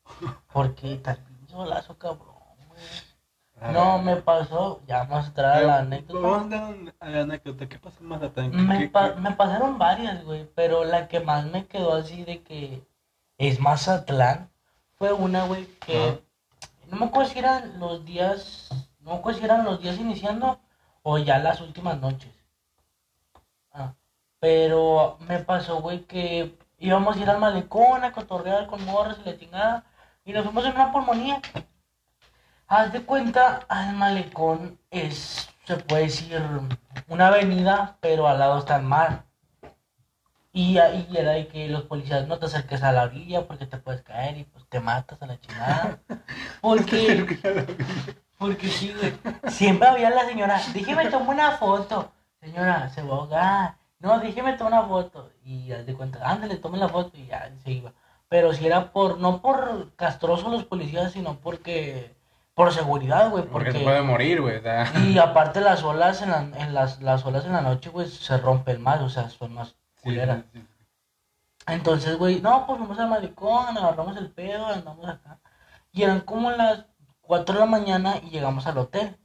[laughs] Porque pinche solazo, cabrón, No, me pasó, ya a la anécdota. Vamos a la anécdota. ¿Qué pasó en Mazatlán? ¿Qué- Me, pa- qué- me pasaron varias, güey, pero la que más me quedó así de que es Mazatlán fue una, güey, que no me acuerdo si eran los días, no me acuerdo si eran los días iniciando o ya las últimas noches. Ah, pero me pasó, güey, que íbamos a ir al malecón a cotorrear con morras y la chingada y nos fuimos en una pulmonía. Haz de cuenta, al malecón es, se puede decir, una avenida, pero al lado está el mar. Y ahí era de que los policías no te acerques a la orilla porque te puedes caer y pues te matas a la chingada. [laughs] Porque, porque sí, güey. Siempre había la señora, déjeme tomar una foto. Señora, se va a ahogar. No, déjeme tomar una foto. Y haz de cuenta, ándale, tome la foto y ya se iba. Pero si era por, no por castroso los policías, sino porque, por seguridad, güey. Porque Porque, se puede morir, güey. y aparte las olas en, la, en las, las olas en la noche, pues se rompen más, o sea, son más Sí, culeras. sí, sí. Entonces, güey, no, pues vamos al malecón, agarramos el pedo, andamos acá. Y eran como las 4 de la mañana y llegamos al hotel.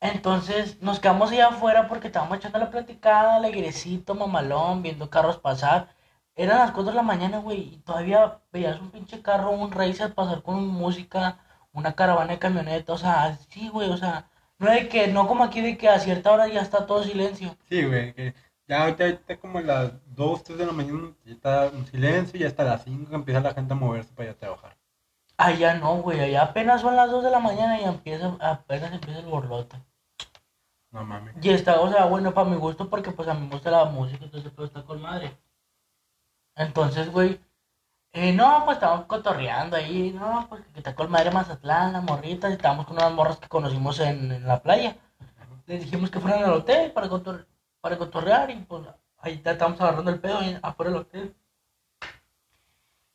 Entonces nos quedamos allá afuera porque estábamos echando la platicada, alegrecito, mamalón, viendo carros pasar. Eran las 4 de la mañana, güey, y todavía veías un pinche carro, un racer pasar con música, una caravana de camioneta, o sea, sí, güey, o sea, no de que, no como aquí de que a cierta hora ya está todo silencio. Sí, güey. que ya ahorita está como a las 2, 3 de la mañana. Ya está un silencio. Y hasta las 5 empieza la gente a moverse para ir a trabajar. Allá no, güey, allá apenas son las 2 de la mañana y empieza, apenas empieza el borlote. No mames. Y está, o sea, bueno, para mi gusto, porque pues a mí me gusta la música, entonces pues está con madre. Entonces, güey, eh, no, pues estábamos cotorreando ahí, no, pues que está con madre Mazatlán, las morritas, y estábamos con unas morras que conocimos en, en la playa. Les dijimos que fueran al hotel para, cotor- para cotorrear y pues ahí ya estábamos agarrando el pedo ahí afuera del hotel.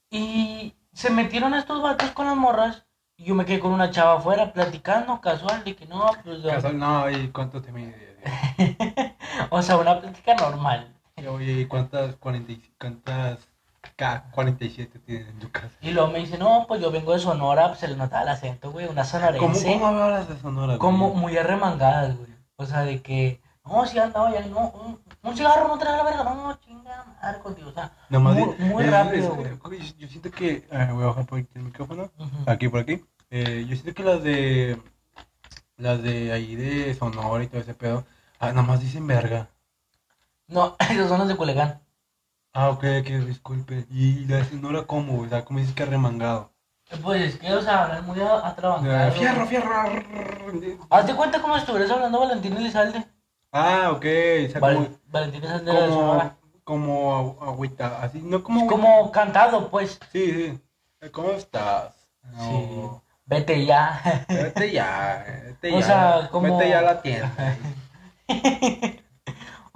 Y se metieron estos vatos con las morras y yo me quedé con una chava afuera platicando casual de que no, pues... Casual, no, ¿y cuánto te mide? [laughs] o sea, una plática normal. Y, Oye, ¿y cuántas, 40, y- cuántas K47 tienes en tu casa? Y luego me dice, no, pues yo vengo de Sonora, pues se le notaba el acento, güey, una ¿Cómo, sonorense, ¿Cómo hablas de Sonora? güey? como muy arremangadas, güey. O sea, de que, no, si andaba ya, no, un, un cigarro no trae la verga, no, no, chinga madre contigo, o sea, Nomás muy, di- muy es- rápido, es- güey. es- Yo siento que. eh, voy a bajar por aquí el micrófono. Aquí, por aquí. Eh, yo siento que las de. Las de ahí de Sonora y todo ese pedo. Ah, nomás dicen verga. No, [laughs] esos son los de Culiacán. Ah, ok, que disculpe. Y la de Sonora, ¿cómo? O sea, ¿cómo dices que arremangado? Pues es que, o sea, hablan muy a- atrabancado. Eh, fierro, fierro. Hazte cuenta como si estuvieras hablando Valentín Elizalde. Ah, ok. O sea, Val- como. Valentín Elizalde de Sonora. Como. Como agüita. Así, no como. Es como cantado, pues. Sí, sí. Eh, ¿Cómo estás? Sí. Vete ya. Vete ya, vete [laughs] O ya. sea, como- Vete ya a la tienda. [laughs]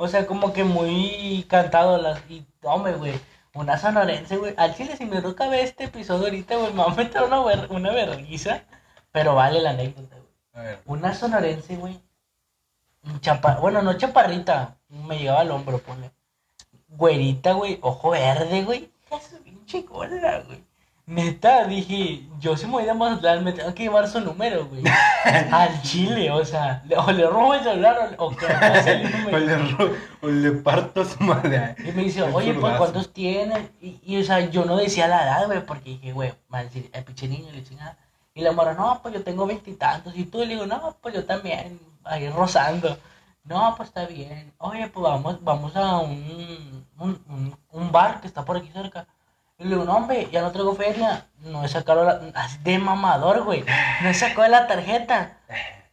O sea, como que muy cantado las y hombre, güey. Una sonorense, güey. Al chile, si mi ruca ve este episodio ahorita, güey, me va a meter una, ver- una vergüenza. Pero vale la anécdota, güey. A ver. Una sonorense, güey. Chapa... Bueno, no chaparrita. Me llegaba al hombro, ponle. Güerita, güey. Ojo verde, güey. Es pinche cola, güey. Neta, dije, yo si me voy de Mazatlán, me tengo que llevar su número, güey. [laughs] Al chile, o sea, le- o le robo el celular o, o que [laughs] le, ro- o le parto a su madre. Y me dice, oye, pues. ¿cuántos tienes? Y, y, o sea, yo no decía la edad, güey, porque dije, güey, mal decir, el pinche niño, le chingada. Y la mora, no, pues yo tengo veintitantos. Y, tú le digo, no, pues yo también, ahí rozando. No, pues está bien. Oye, pues vamos, vamos a un, un, un, un bar que está por aquí cerca. Y le digo, no, hombre, ya no traigo feria. No he sacado la... De mamador, güey. No he sacado la tarjeta.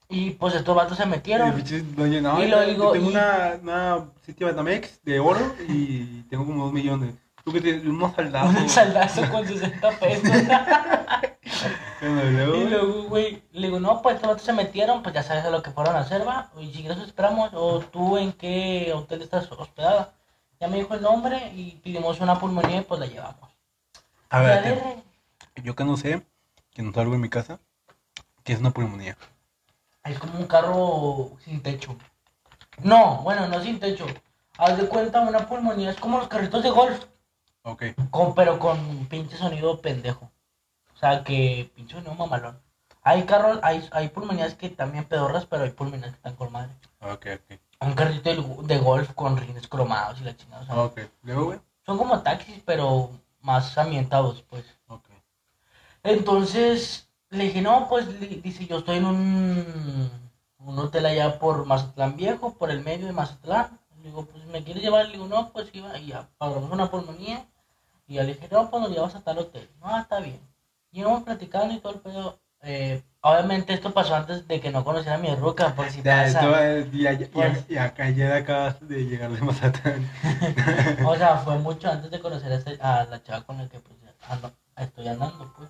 Y pues estos vatos se metieron. dueño, no, Y lo digo, tengo y- una, una City Banamex de oro y [laughs] tengo como dos millones. Tú que tienes unos saldados. Un saldazo con 60 pesos. [laughs] Y luego, Y güey, le digo, no, pues estos vatos se metieron, pues ya sabes a lo que fueron a hacer, va. Y si quieres esperamos, o tú en qué hotel estás hospedada. Ya me dijo el nombre y pedimos una pulmonía y pues la llevamos. A ver, yo que no sé, que no salgo en mi casa, que es una pulmonía. Es como un carro sin techo. No, bueno, no sin techo. Haz de cuenta, una pulmonía es como los carritos de golf, Ok. con, pero con pinche sonido pendejo. O sea, que pinche sonido mamalón. Hay carros, hay, hay pulmonías que también pedorras, pero hay pulmonías que están con madre. Ok, ok. Un carrito de, de golf con rines cromados y la chingada. o sea, Ok. Luego, güey. Son como taxis, pero más ambientados, pues. Ok. Entonces, le dije, no, pues, dice, yo estoy en un, un hotel allá por Mazatlán Viejo, por el medio de Mazatlán. Le digo, pues, ¿me quieres llevar? Le digo, no, pues, iba, y ya, pagamos una pulmonía. Y ya le dije, no, pues, nos llevas a tal hotel. No, está bien. Y íbamos platicando y todo el pedo. Eh, obviamente esto pasó antes de que no conociera a mi ruca, por si Ya, pasa. esto es- ya, ya, Pues- ya, acá ya acabas de llegar de Mazatlán. [laughs] O sea, fue mucho antes de conocer a, este- a la chava con la que pues, ando- estoy andando, pues.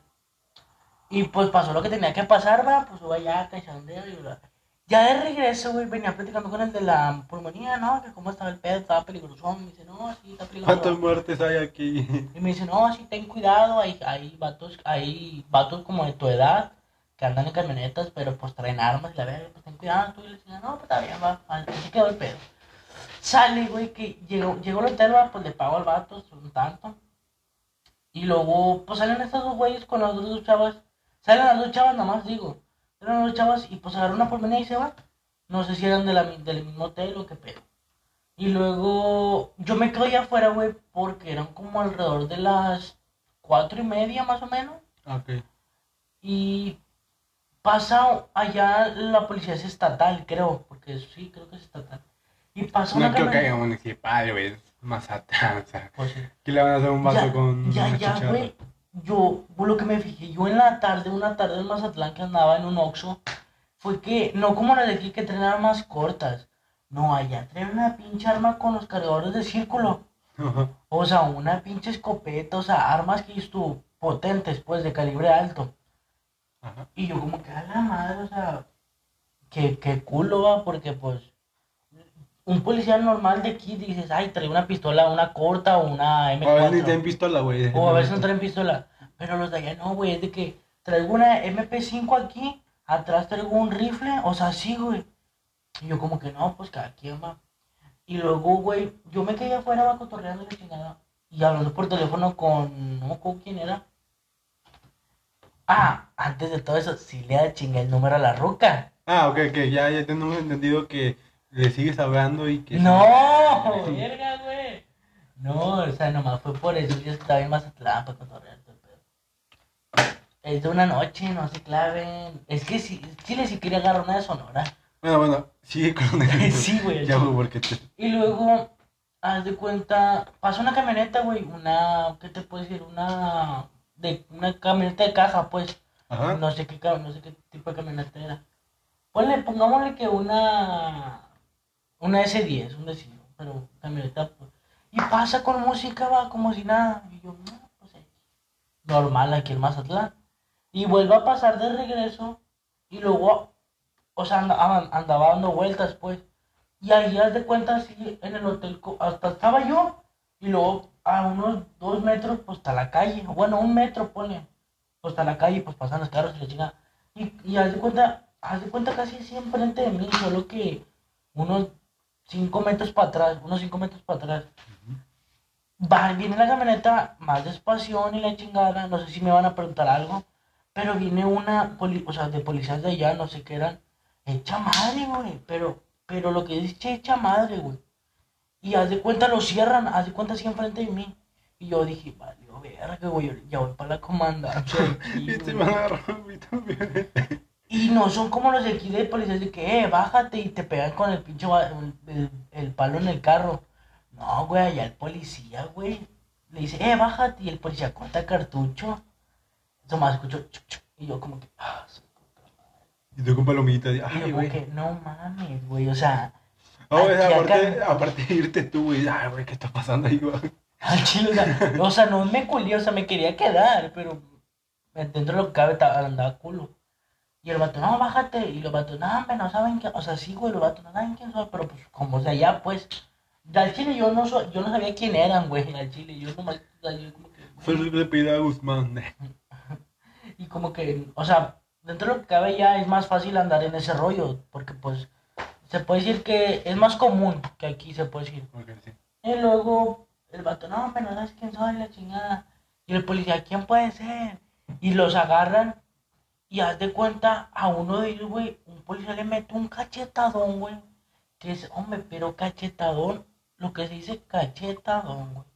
Y pues pasó lo que tenía que pasar, va, pues suba ya, cachondeo y bla. Ya de regreso, güey, venía platicando con el de la pulmonía, ¿no? Que cómo estaba el pedo, estaba peligroso. Me dice, no, sí, está ¿Cuántas peligroso. muertes hay aquí? Y me dice, no, sí, ten cuidado, hay, hay vatos, hay vatos como de tu edad que andan en camionetas, pero pues traen armas y la verga, pues ten cuidado, tú y le decía, no, pues está bien, va, así quedó el pedo. Sale, güey, que llegó, llegó al hotel, va, pues le pago al vato, un tanto. Y luego, pues salen estos dos güeyes con las dos chavas. Salen las dos chavas, nomás digo. Salen las dos chavas y pues agarran una pulmonía y se van. No sé si eran de la, del mismo hotel o qué pedo. Y luego yo me allá afuera, güey, porque eran como alrededor de las cuatro y media más o menos. Ok. Y pasa allá la policía es estatal, creo, porque sí, creo que es estatal. Y pasa una creo que haya camioneta- municipal, güey. Es Mazatlán, o sea. Pues sí. ¿Qué le van a hacer un vaso ya, con ya, una ya, güey. Yo, por lo que me fijé, yo en la tarde, una tarde en Mazatlán que andaba en un Oxxo, fue que, no como las de aquí que traen armas cortas, no, allá traen una pinche arma con los cargadores de círculo. O sea, una pinche escopeta, o sea, armas que tú potentes, pues, de calibre alto. Ajá. Y yo como que a la madre, o sea, que, que culo va, porque pues un policía normal de aquí dices, ay, trae una pistola, una corta o una O a ten M4. pistola, güey. O a veces no traen pistola. Pero los de allá no, güey, es de que traigo una MP5 aquí, atrás traigo un rifle, o sea, sí, güey. Y yo como que no, pues cada quien va. Y luego, güey, yo me quedé afuera, va cotorreando la chingada. Y hablando por teléfono con, no, con quién era. Ah, antes de todo eso, sí le chingué el número a la ruca. Ah, ok, ok. Ya, ya tenemos entendido que le sigues hablando y que... No, [laughs] verga, güey. No, o sea, nomás fue por eso. Yo estaba en Mazatlán para cotorrear todo el pedo. Es de una noche, no se claven. Es que sí, Chile sí quería agarrar una de Sonora. Bueno, bueno, sigue con el... [laughs] Sí, güey, Ya, sí. güey, porque te... Y luego, haz de cuenta, pasó una camioneta, güey, una, ¿qué te puedo decir? Una, de, una camioneta de caja, pues. Ajá. No sé qué, no sé qué tipo de camioneta era. Ponle, pongámosle que una, una S10, un vecino, pero camioneta. pues. Y pasa con música, va, como si nada. Y yo, no, pues X. normal aquí en Mazatlán. Y vuelve a pasar de regreso y luego, o sea, andaba, andaba dando vueltas, pues. Y ahí haz de cuenta, así, en el hotel, hasta estaba yo. Y luego a unos dos metros, pues está la calle. Bueno, un metro, pone. Pues está la calle, pues pasan los carros y la chingada. Y, y haz de cuenta, haz de cuenta casi así enfrente de mí, solo que unos cinco metros para atrás, unos cinco metros para atrás. Va, viene la camioneta más despacio y la chingada, no sé si me van a preguntar algo, pero viene una, poli- o sea, de policías de allá, no sé qué eran, hecha madre, güey, pero, pero lo que dice hecha madre, güey. Y haz de cuenta lo cierran, haz de cuenta así enfrente de mí. Y yo dije, valió verga, güey, ya voy para la comandancia. [laughs] aquí, Y te güey". van a agarrar a mí también. Y no son como los de aquí de policías de que, eh, bájate y te pegan con el pinche el, el- palo en el carro. No, güey, allá el policía, güey. Le dice, eh, bájate y el policía corta cartucho. Eso más escucho, chuc, y yo como que, ah, su puta Y tú con palomitas. y, madre. Y Ay, yo como güey. que, no mames, güey, o sea, No, güey, aparte, aparte de irte tú, güey. Ay, güey, ¿qué está pasando ahí, güey? al chile, o sea, o sea, no me culé, o sea, me quería quedar, pero dentro de lo que cabe andaba culo. Y el vato, no, bájate. Y los vatos, no, hombre, no saben quién. O sea, sí, güey, los vatos no saben quién soy. Pero pues, como de allá, pues. Al chile yo no, so- yo no sabía quién eran, güey. Al chile, yo nomás. o sea, yo como que, güey, Solo le pide a Guzmán. eh. [laughs] y como que, o sea, dentro de lo que cabe ya es más fácil andar en ese rollo. Porque pues, se puede decir que es más común que aquí, se puede decir. Ok, sí. Y luego el vato, no, pero no sabes quién soy, la chingada. Y el policía, ¿quién puede ser? Y los agarran y haz de cuenta a uno de ellos, güey, un policía le mete un cachetadón, güey. Que es, hombre, pero cachetadón, lo que se dice cachetadón, güey.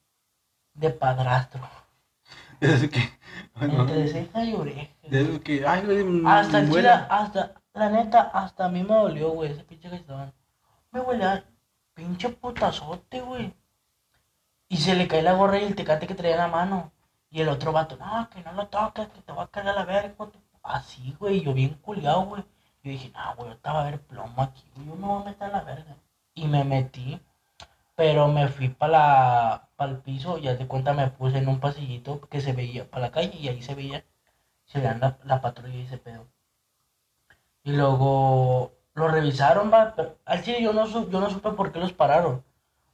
De padrastro. [laughs] Eso que. Bueno, Entre ceja y oreja. eso que. Ay, güey. Hasta el hasta, la neta, hasta a mí me dolió, güey, ese pinche cachetadón. Me huele a pinche putazote, güey. Y se le cae la gorra y el tecate que traía en la mano. Y el otro vato, no, que no lo toques, que te va a cargar la verga. hijo de tu-". Así, güey, yo bien culiado, güey. Yo dije, no, güey, ahorita va a haber plomo aquí, güey, yo me voy a meter a la verga. Y me metí, pero me fui para la, el piso y haz de cuenta me puse en un pasillito que se veía para la calle y ahí se veía, se veían la, la patrulla y ese pedo. Y luego lo revisaron, va, pero al chile yo no, su- yo no supe por qué los pararon.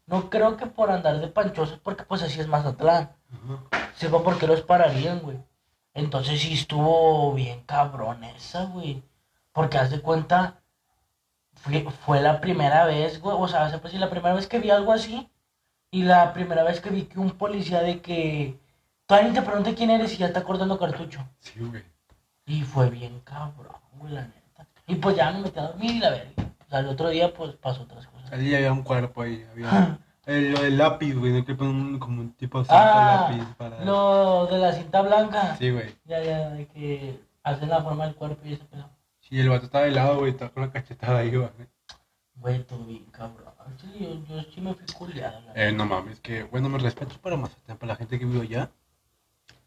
No creo que por andar de panchosos, porque pues así es Mazatlán. Ajá. Sepa por qué los pararían, güey. Entonces sí estuvo bien cabrón esa, güey. Porque haz de cuenta, fue, fue la primera vez, güey. O sea, se puede decir, la primera vez que vi algo así. Y la primera vez que vi que un policía de que... Todavía te pregunté quién eres y ya está cortando cartucho. Sí, güey. Y fue bien cabrón, güey, la neta. Y pues ya me metí a dormir y la verga. O sea, el otro día pues pasó otras cosas. Allí había un cuerpo ahí. Había. El, lo del lápiz, güey. No que ponen un- como un tipo de Ah, lápiz para. lo de la cinta blanca. Sí, güey. Ya, ya, de que hacen la forma del cuerpo y ese pedo. Sí, el vato estaba de lado, güey. Estaba con la cachetada ahí, güey. Güey, todo bien, cabrón. Sí, yo, yo sí me fui culiado. Eh, no mames, que bueno, me respeto para Mazatlán, para la gente que vive allá.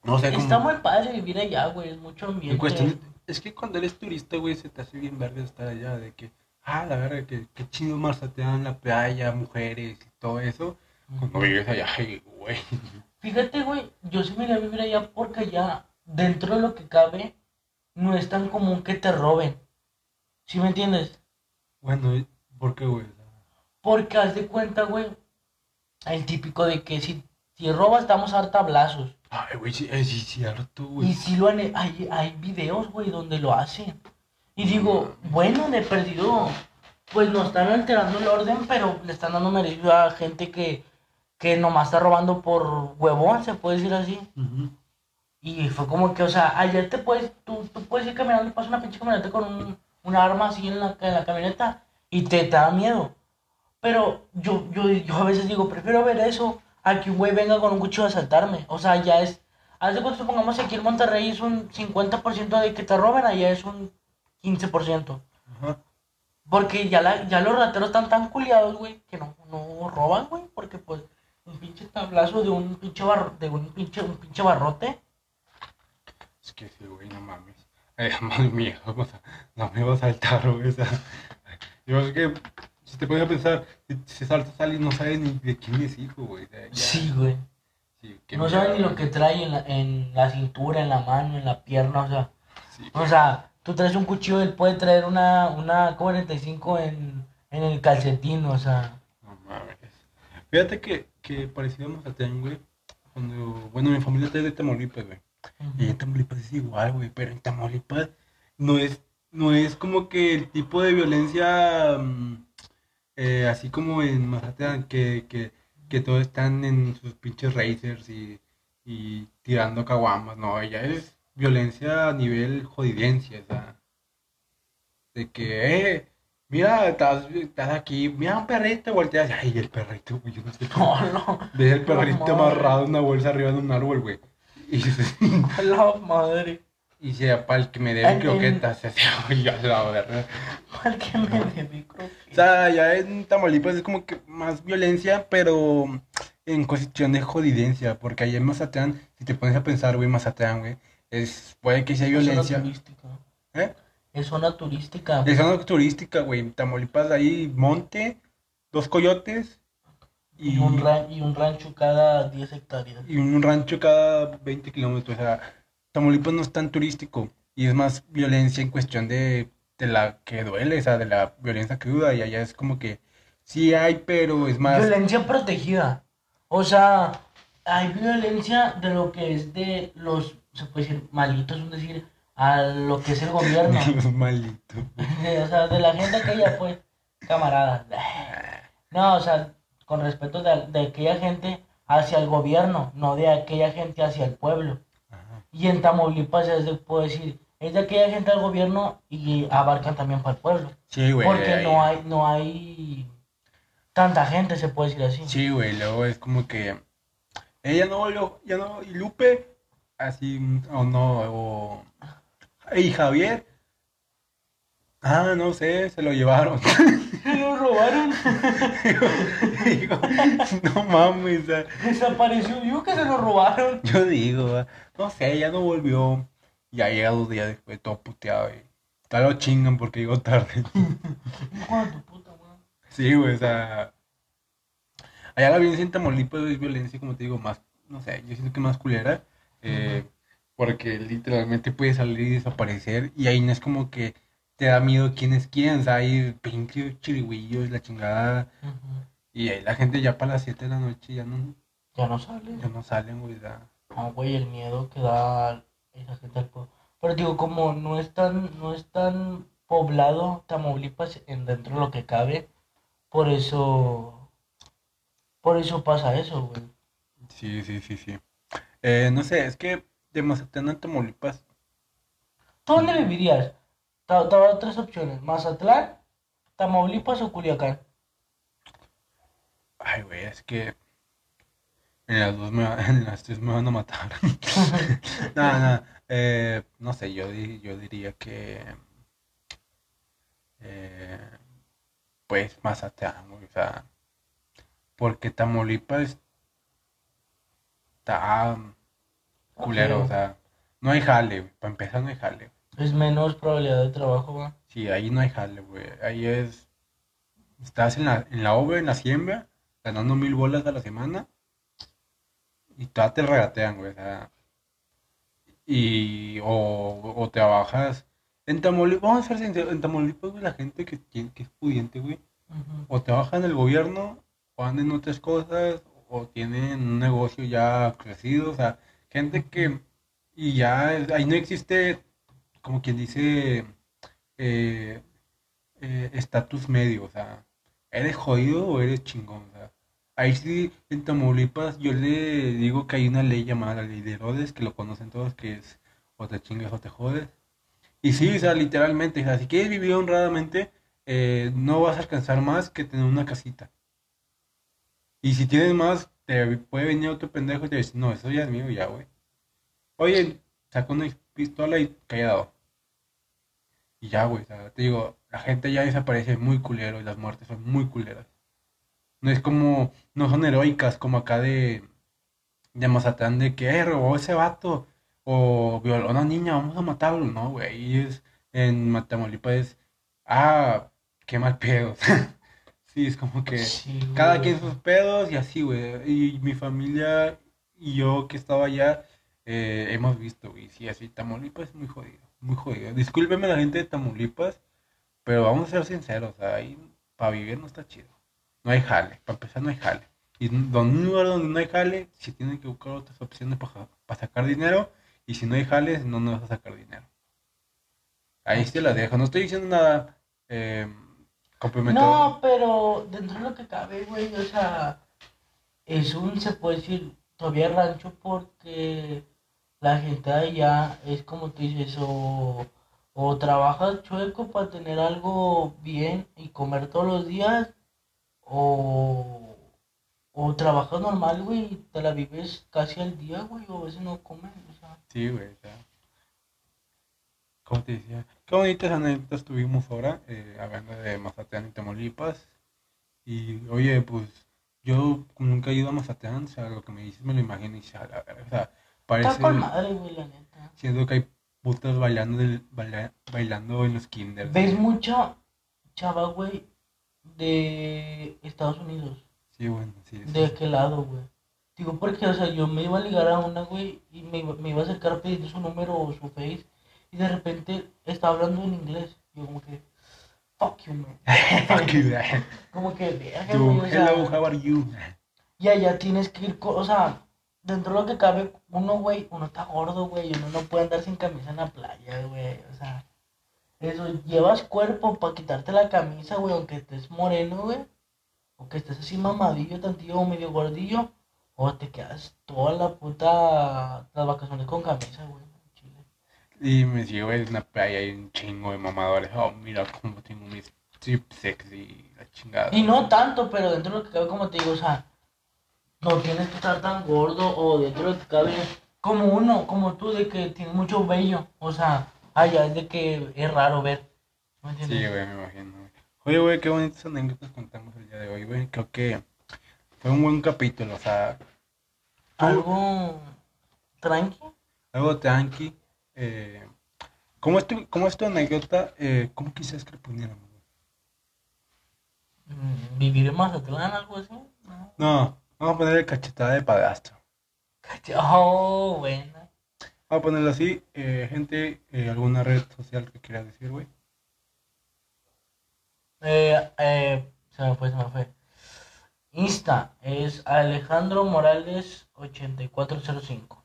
No sé cómo. Está muy padre vivir allá, güey. Es mucho ambiente. En cuestión de- es que cuando eres turista, güey, se te hace bien verga estar allá, de que, ah, la verga, que, que chido Mazatlán, la playa, mujeres y todo eso. Cuando vives allá, [laughs] güey. Fíjate, güey, yo sí me iría a vivir allá porque allá, dentro de lo que cabe, no es tan común que te roben. ¿Sí me entiendes? Bueno, ¿por qué, güey? Porque haz de cuenta, güey, el típico de que si, si robas, estamos a dar tablazos. Ay, güey, sí, eh, sí, cierto, Y si lo han, hay, hay videos, güey, donde lo hacen. Y digo, bueno, de perdido, pues no están alterando el orden, pero le están dando merecido a gente que, que nomás está robando por huevón, se puede decir así. Y fue como que, o sea, ayer te puedes, tú, tú puedes ir caminando pasa una pinche camioneta con un, arma así en la, en la camioneta y te, te da miedo. Pero yo, yo, yo a veces digo, prefiero ver eso a que un güey venga con un cuchillo a asaltarme. O sea, ya es, haz de cuenta, supongamos que aquí en Monterrey es un 50% de que te roben, allá es un 15%. Ajá. Porque ya, la, ya los rateros están tan culiados, güey, que no, no roban, güey, porque pues un pinche tablazo de un pinche, barro, de un pinche, un pinche barrote. Es que sí, güey, no mames. Eh, más miedo, o sea, no me va a saltar, güey, o sea. Yo es que, si te pones a pensar, si, si saltas a alguien, no sabes ni de quién es hijo, güey. ya- Sí, güey. sí, No saben ni lo que trae en la, en la cintura, en la mano, en la pierna, o sea. Sí, O sea, tú traes un cuchillo, él puede traer una, una 45 en, en el calcetín, o sea. No mames. Fíjate que, que parecido a Mazatlán, güey. cuando, bueno, mi familia está de Tamaulipas, güey. Y en Tamaulipas es igual, güey, pero en Tamaulipas no es, no es como que el tipo de violencia, mm, eh, así como en Mazatlán, que, que, que todos están en sus pinches racers y, y tirando caguamas, no, ella es violencia a nivel jodidencia, o sea, de que, eh, mira, estás, estás aquí, mira un perrito, volteas, ay, el perrito, güey, yo no sé No, [laughs] no. Ves el perrito amarrado en una bolsa arriba de un árbol, güey. Y, A [laughs] la madre. Y sea para el que me debe croquetas, [laughs] la verga. ¿Cuál que me debí, creo O sea, ya en Tamaulipas es como que más violencia, pero en cuestión de jodidencia, porque ahí en Mazatlán, si te pones a pensar, güey, Mazatlán, güey, es, puede que sea Es zona violencia. turística. ¿Eh? Es zona turística. Es zona turística, güey. En Tamaulipas hay monte, dos coyotes Y, y, un ran- y un rancho cada 10 hectáreas. y un rancho cada 20 kilómetros. O sea, Tamaulipas no es tan turístico y es más violencia en cuestión de, de la que duele, o sea, de la violencia cruda. Y allá es como que sí hay, pero es más. Violencia protegida. O sea, hay violencia de lo que es de los, se puede decir, malitos, es decir, a lo que es el gobierno. [laughs] Los malitos. o sea, de la gente aquella, pues, camaradas. No, o sea, con respeto de, de aquella gente hacia el gobierno, no de aquella gente hacia el pueblo. Y en Tamaulipas es de, puedo decir, es de aquella gente al gobierno y abarcan también para el pueblo. Sí, güey. Porque ahí- no hay, no hay tanta gente, se puede decir así. Sí, güey, luego es como que ella no, lo- ya no, y Lupe, así, o no, o, y Javier, ah, no sé, se lo llevaron. [laughs] Se lo robaron. Digo, no mames, Desapareció. Digo que se lo robaron. yo digo, no sé, ya no volvió, ya llega dos días después, todo puteado, y tal lo chingan porque llegó tarde. [laughs] Tu puta madre. Sí, güey, o sea, allá la violencia en Tamaulipas es violencia, como te digo, más, no sé, yo siento que más culera, eh, porque literalmente puede salir y desaparecer, y ahí no es como que te da miedo quién es quién, o sea, hay pinches chirigüillos, la chingada, y ahí la gente ya para las 7 de la noche ya no, Ya no sale. ya no salen, güey, sea, No, güey, el miedo que da esa gente al pueblo. Pero digo, como no es tan, no es tan poblado Tamaulipas en dentro de lo que cabe, por eso, por eso pasa eso, güey. sí, sí, sí, sí. Eh, no sé, es que de Mazatlán a Tamaulipas, ¿Tú dónde vivirías? Te voy tres opciones, Mazatlán, Tamaulipas o Culiacán. ay, güey, es que en las dos me, [laughs] en las tres me van a matar. [laughs] Nada, nada. Eh, no sé, yo, yo diría que. eh, pues Mazatlán, güey, o sea. Porque Tamaulipas está culero, o sea. No hay jale. Para empezar, no hay jale. Es menos probabilidad de trabajo, güey. Sí, ahí no hay jale, güey. Ahí es. Estás en la, en la obra, en la siembra, ganando mil bolas a la semana. Y todavía te regatean, güey. O sea. Y. O, o trabajas. En Tamaulipas, vamos a ser sinceros, en Tamaulipas, güey, la gente que, que es pudiente, güey. O trabaja en el gobierno, o anda en otras cosas, o tienen un negocio ya crecido. O sea, gente que. Y ya ahí no existe, como quien dice, eh, eh, estatus medio. O sea, ¿eres jodido o eres chingón? O sea, ahí sí, en Tamaulipas, yo le digo que hay una ley llamada la ley de Herodes, que lo conocen todos, que es o te chingas o te jodes. Y sí, o sea, literalmente, o sea, si quieres vivir honradamente, eh, no vas a alcanzar más que tener una casita. Y si tienes más, te puede venir otro pendejo y te dice, no, eso ya es mío, ya, güey. Oye, saca una pistola y callado. Y ya, güey, o sea, te digo, la gente ya desaparece muy culero y las muertes son muy culeras. No es como, no son heroicas como acá de, de Mazatlán, de que, eh, robó ese vato, o violó a una niña, vamos a matarlo, no, güey. Y es, en Tamaulipas es, ah, qué mal pedo. [laughs] Sí, es como que Sí, cada quien sus pedos y así, güey. Y mi familia y yo que estaba allá, eh, hemos visto, güey. Sí, así, Tamaulipas es muy jodido, muy jodido. Discúlpeme la gente de Tamaulipas, pero vamos a ser sinceros, ahí para vivir no está chido. No hay jale, para empezar no hay jale. Y en un lugar donde no hay jale, si tienen que buscar otras opciones para sacar dinero. Y si no hay jales, no, no vas a sacar dinero. Ahí sí la dejo. No estoy diciendo nada eh, complementado. No, pero dentro de lo que cabe, güey, o sea, es un, se puede decir, todavía rancho porque la gente de allá es como tú dices, o, o trabajas chueco para tener algo bien y comer todos los días, o, o trabajas normal, güey, y te la vives casi al día, güey, o a veces no comes, o sea. Sí, güey, o sea. ¿Cómo te decía? Qué bonitas anécdotas tuvimos ahora, eh, hablando de Mazatlán y Tamaulipas. Y, oye, pues, yo nunca he ido a Mazatlán, o sea, lo que me dices me lo imagino y o sea, parece... Está con madre, güey, la neta. Siento que hay putas bailando, del, baila- bailando en los kinders. Ves güey. mucha chava, güey, de Estados Unidos. Sí, bueno, sí. sí. ¿De aquel lado, güey? Digo, porque, o sea, yo me iba a ligar a una, güey, y me, iba- me iba a acercar pidiendo su número o su face, y de repente estaba hablando en inglés. Yo como que, fuck you, man. [laughs] Fuck you, man. Como que, verga, güey, hello, how are you? y allá tienes que ir, o sea, dentro de lo que cabe, uno, güey, uno está gordo, güey, y uno no puede andar sin camisa en la playa, güey, o sea, eso, llevas cuerpo para quitarte la camisa, güey, aunque estés moreno, güey, o que estés así mamadillo, tantillo o medio gordillo, o te quedas toda la puta, las vacaciones con camisa, güey. Y me llevo en una playa y un chingo de mamadores. Oh, mira cómo tengo mis strip sexy, la chingada. Y no tanto, pero dentro de lo que cabe, como te digo, o sea, no tienes que estar tan gordo o dentro de lo que cabe, como uno, como tú, de que tienes mucho vello, o sea, allá es de que es raro ver. ¿Me Sí, entiendes? güey, me imagino. güey. Oye, güey, qué bonitas anécdotas contamos el día de hoy, güey. Creo que fue un buen capítulo, o sea, Algo tranqui. algo tranqui. Eh, ¿cómo, es tu, ¿Cómo es tu anécdota? Eh, ¿Cómo quisieras que güey? mm, Vivir en Mazatlán, algo así. ¿no? No, vamos a ponerle cachetada de padrastro. Oh, buena. Vamos a ponerlo así. Eh, gente, eh, ¿alguna red social que quieras decir, güey? Eh, eh, se me fue, se me fue. Insta es Alejandro Morales 8405.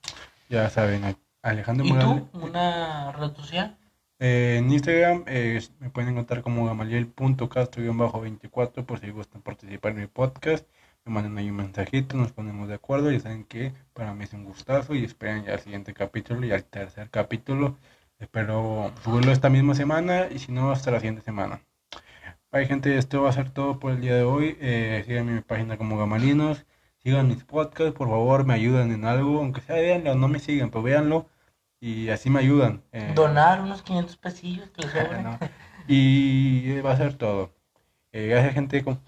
Ya saben, Alejandro ¿Y Morales. tú? ¿Una red social? Eh, en Instagram eh, me pueden encontrar como gamaliel.castro-24 por si gustan participar en mi podcast. Me mandan ahí un mensajito, nos ponemos de acuerdo. Ya saben que para mí es un gustazo y esperen ya el siguiente capítulo y al tercer capítulo. Espero subirlo esta misma semana y si no, hasta la siguiente semana. Bye, gente, esto va a ser todo por el día de hoy. Eh, síganme en mi página como Gamalinos. Sigan mis podcasts, por favor, me ayudan en algo. Aunque sea, véanlo, no me sigan, pero véanlo. Y así me ayudan. Eh, Donar unos 500 pesillos que les sobren. ¿no? Y va a ser todo. Eh, gracias, gente. con-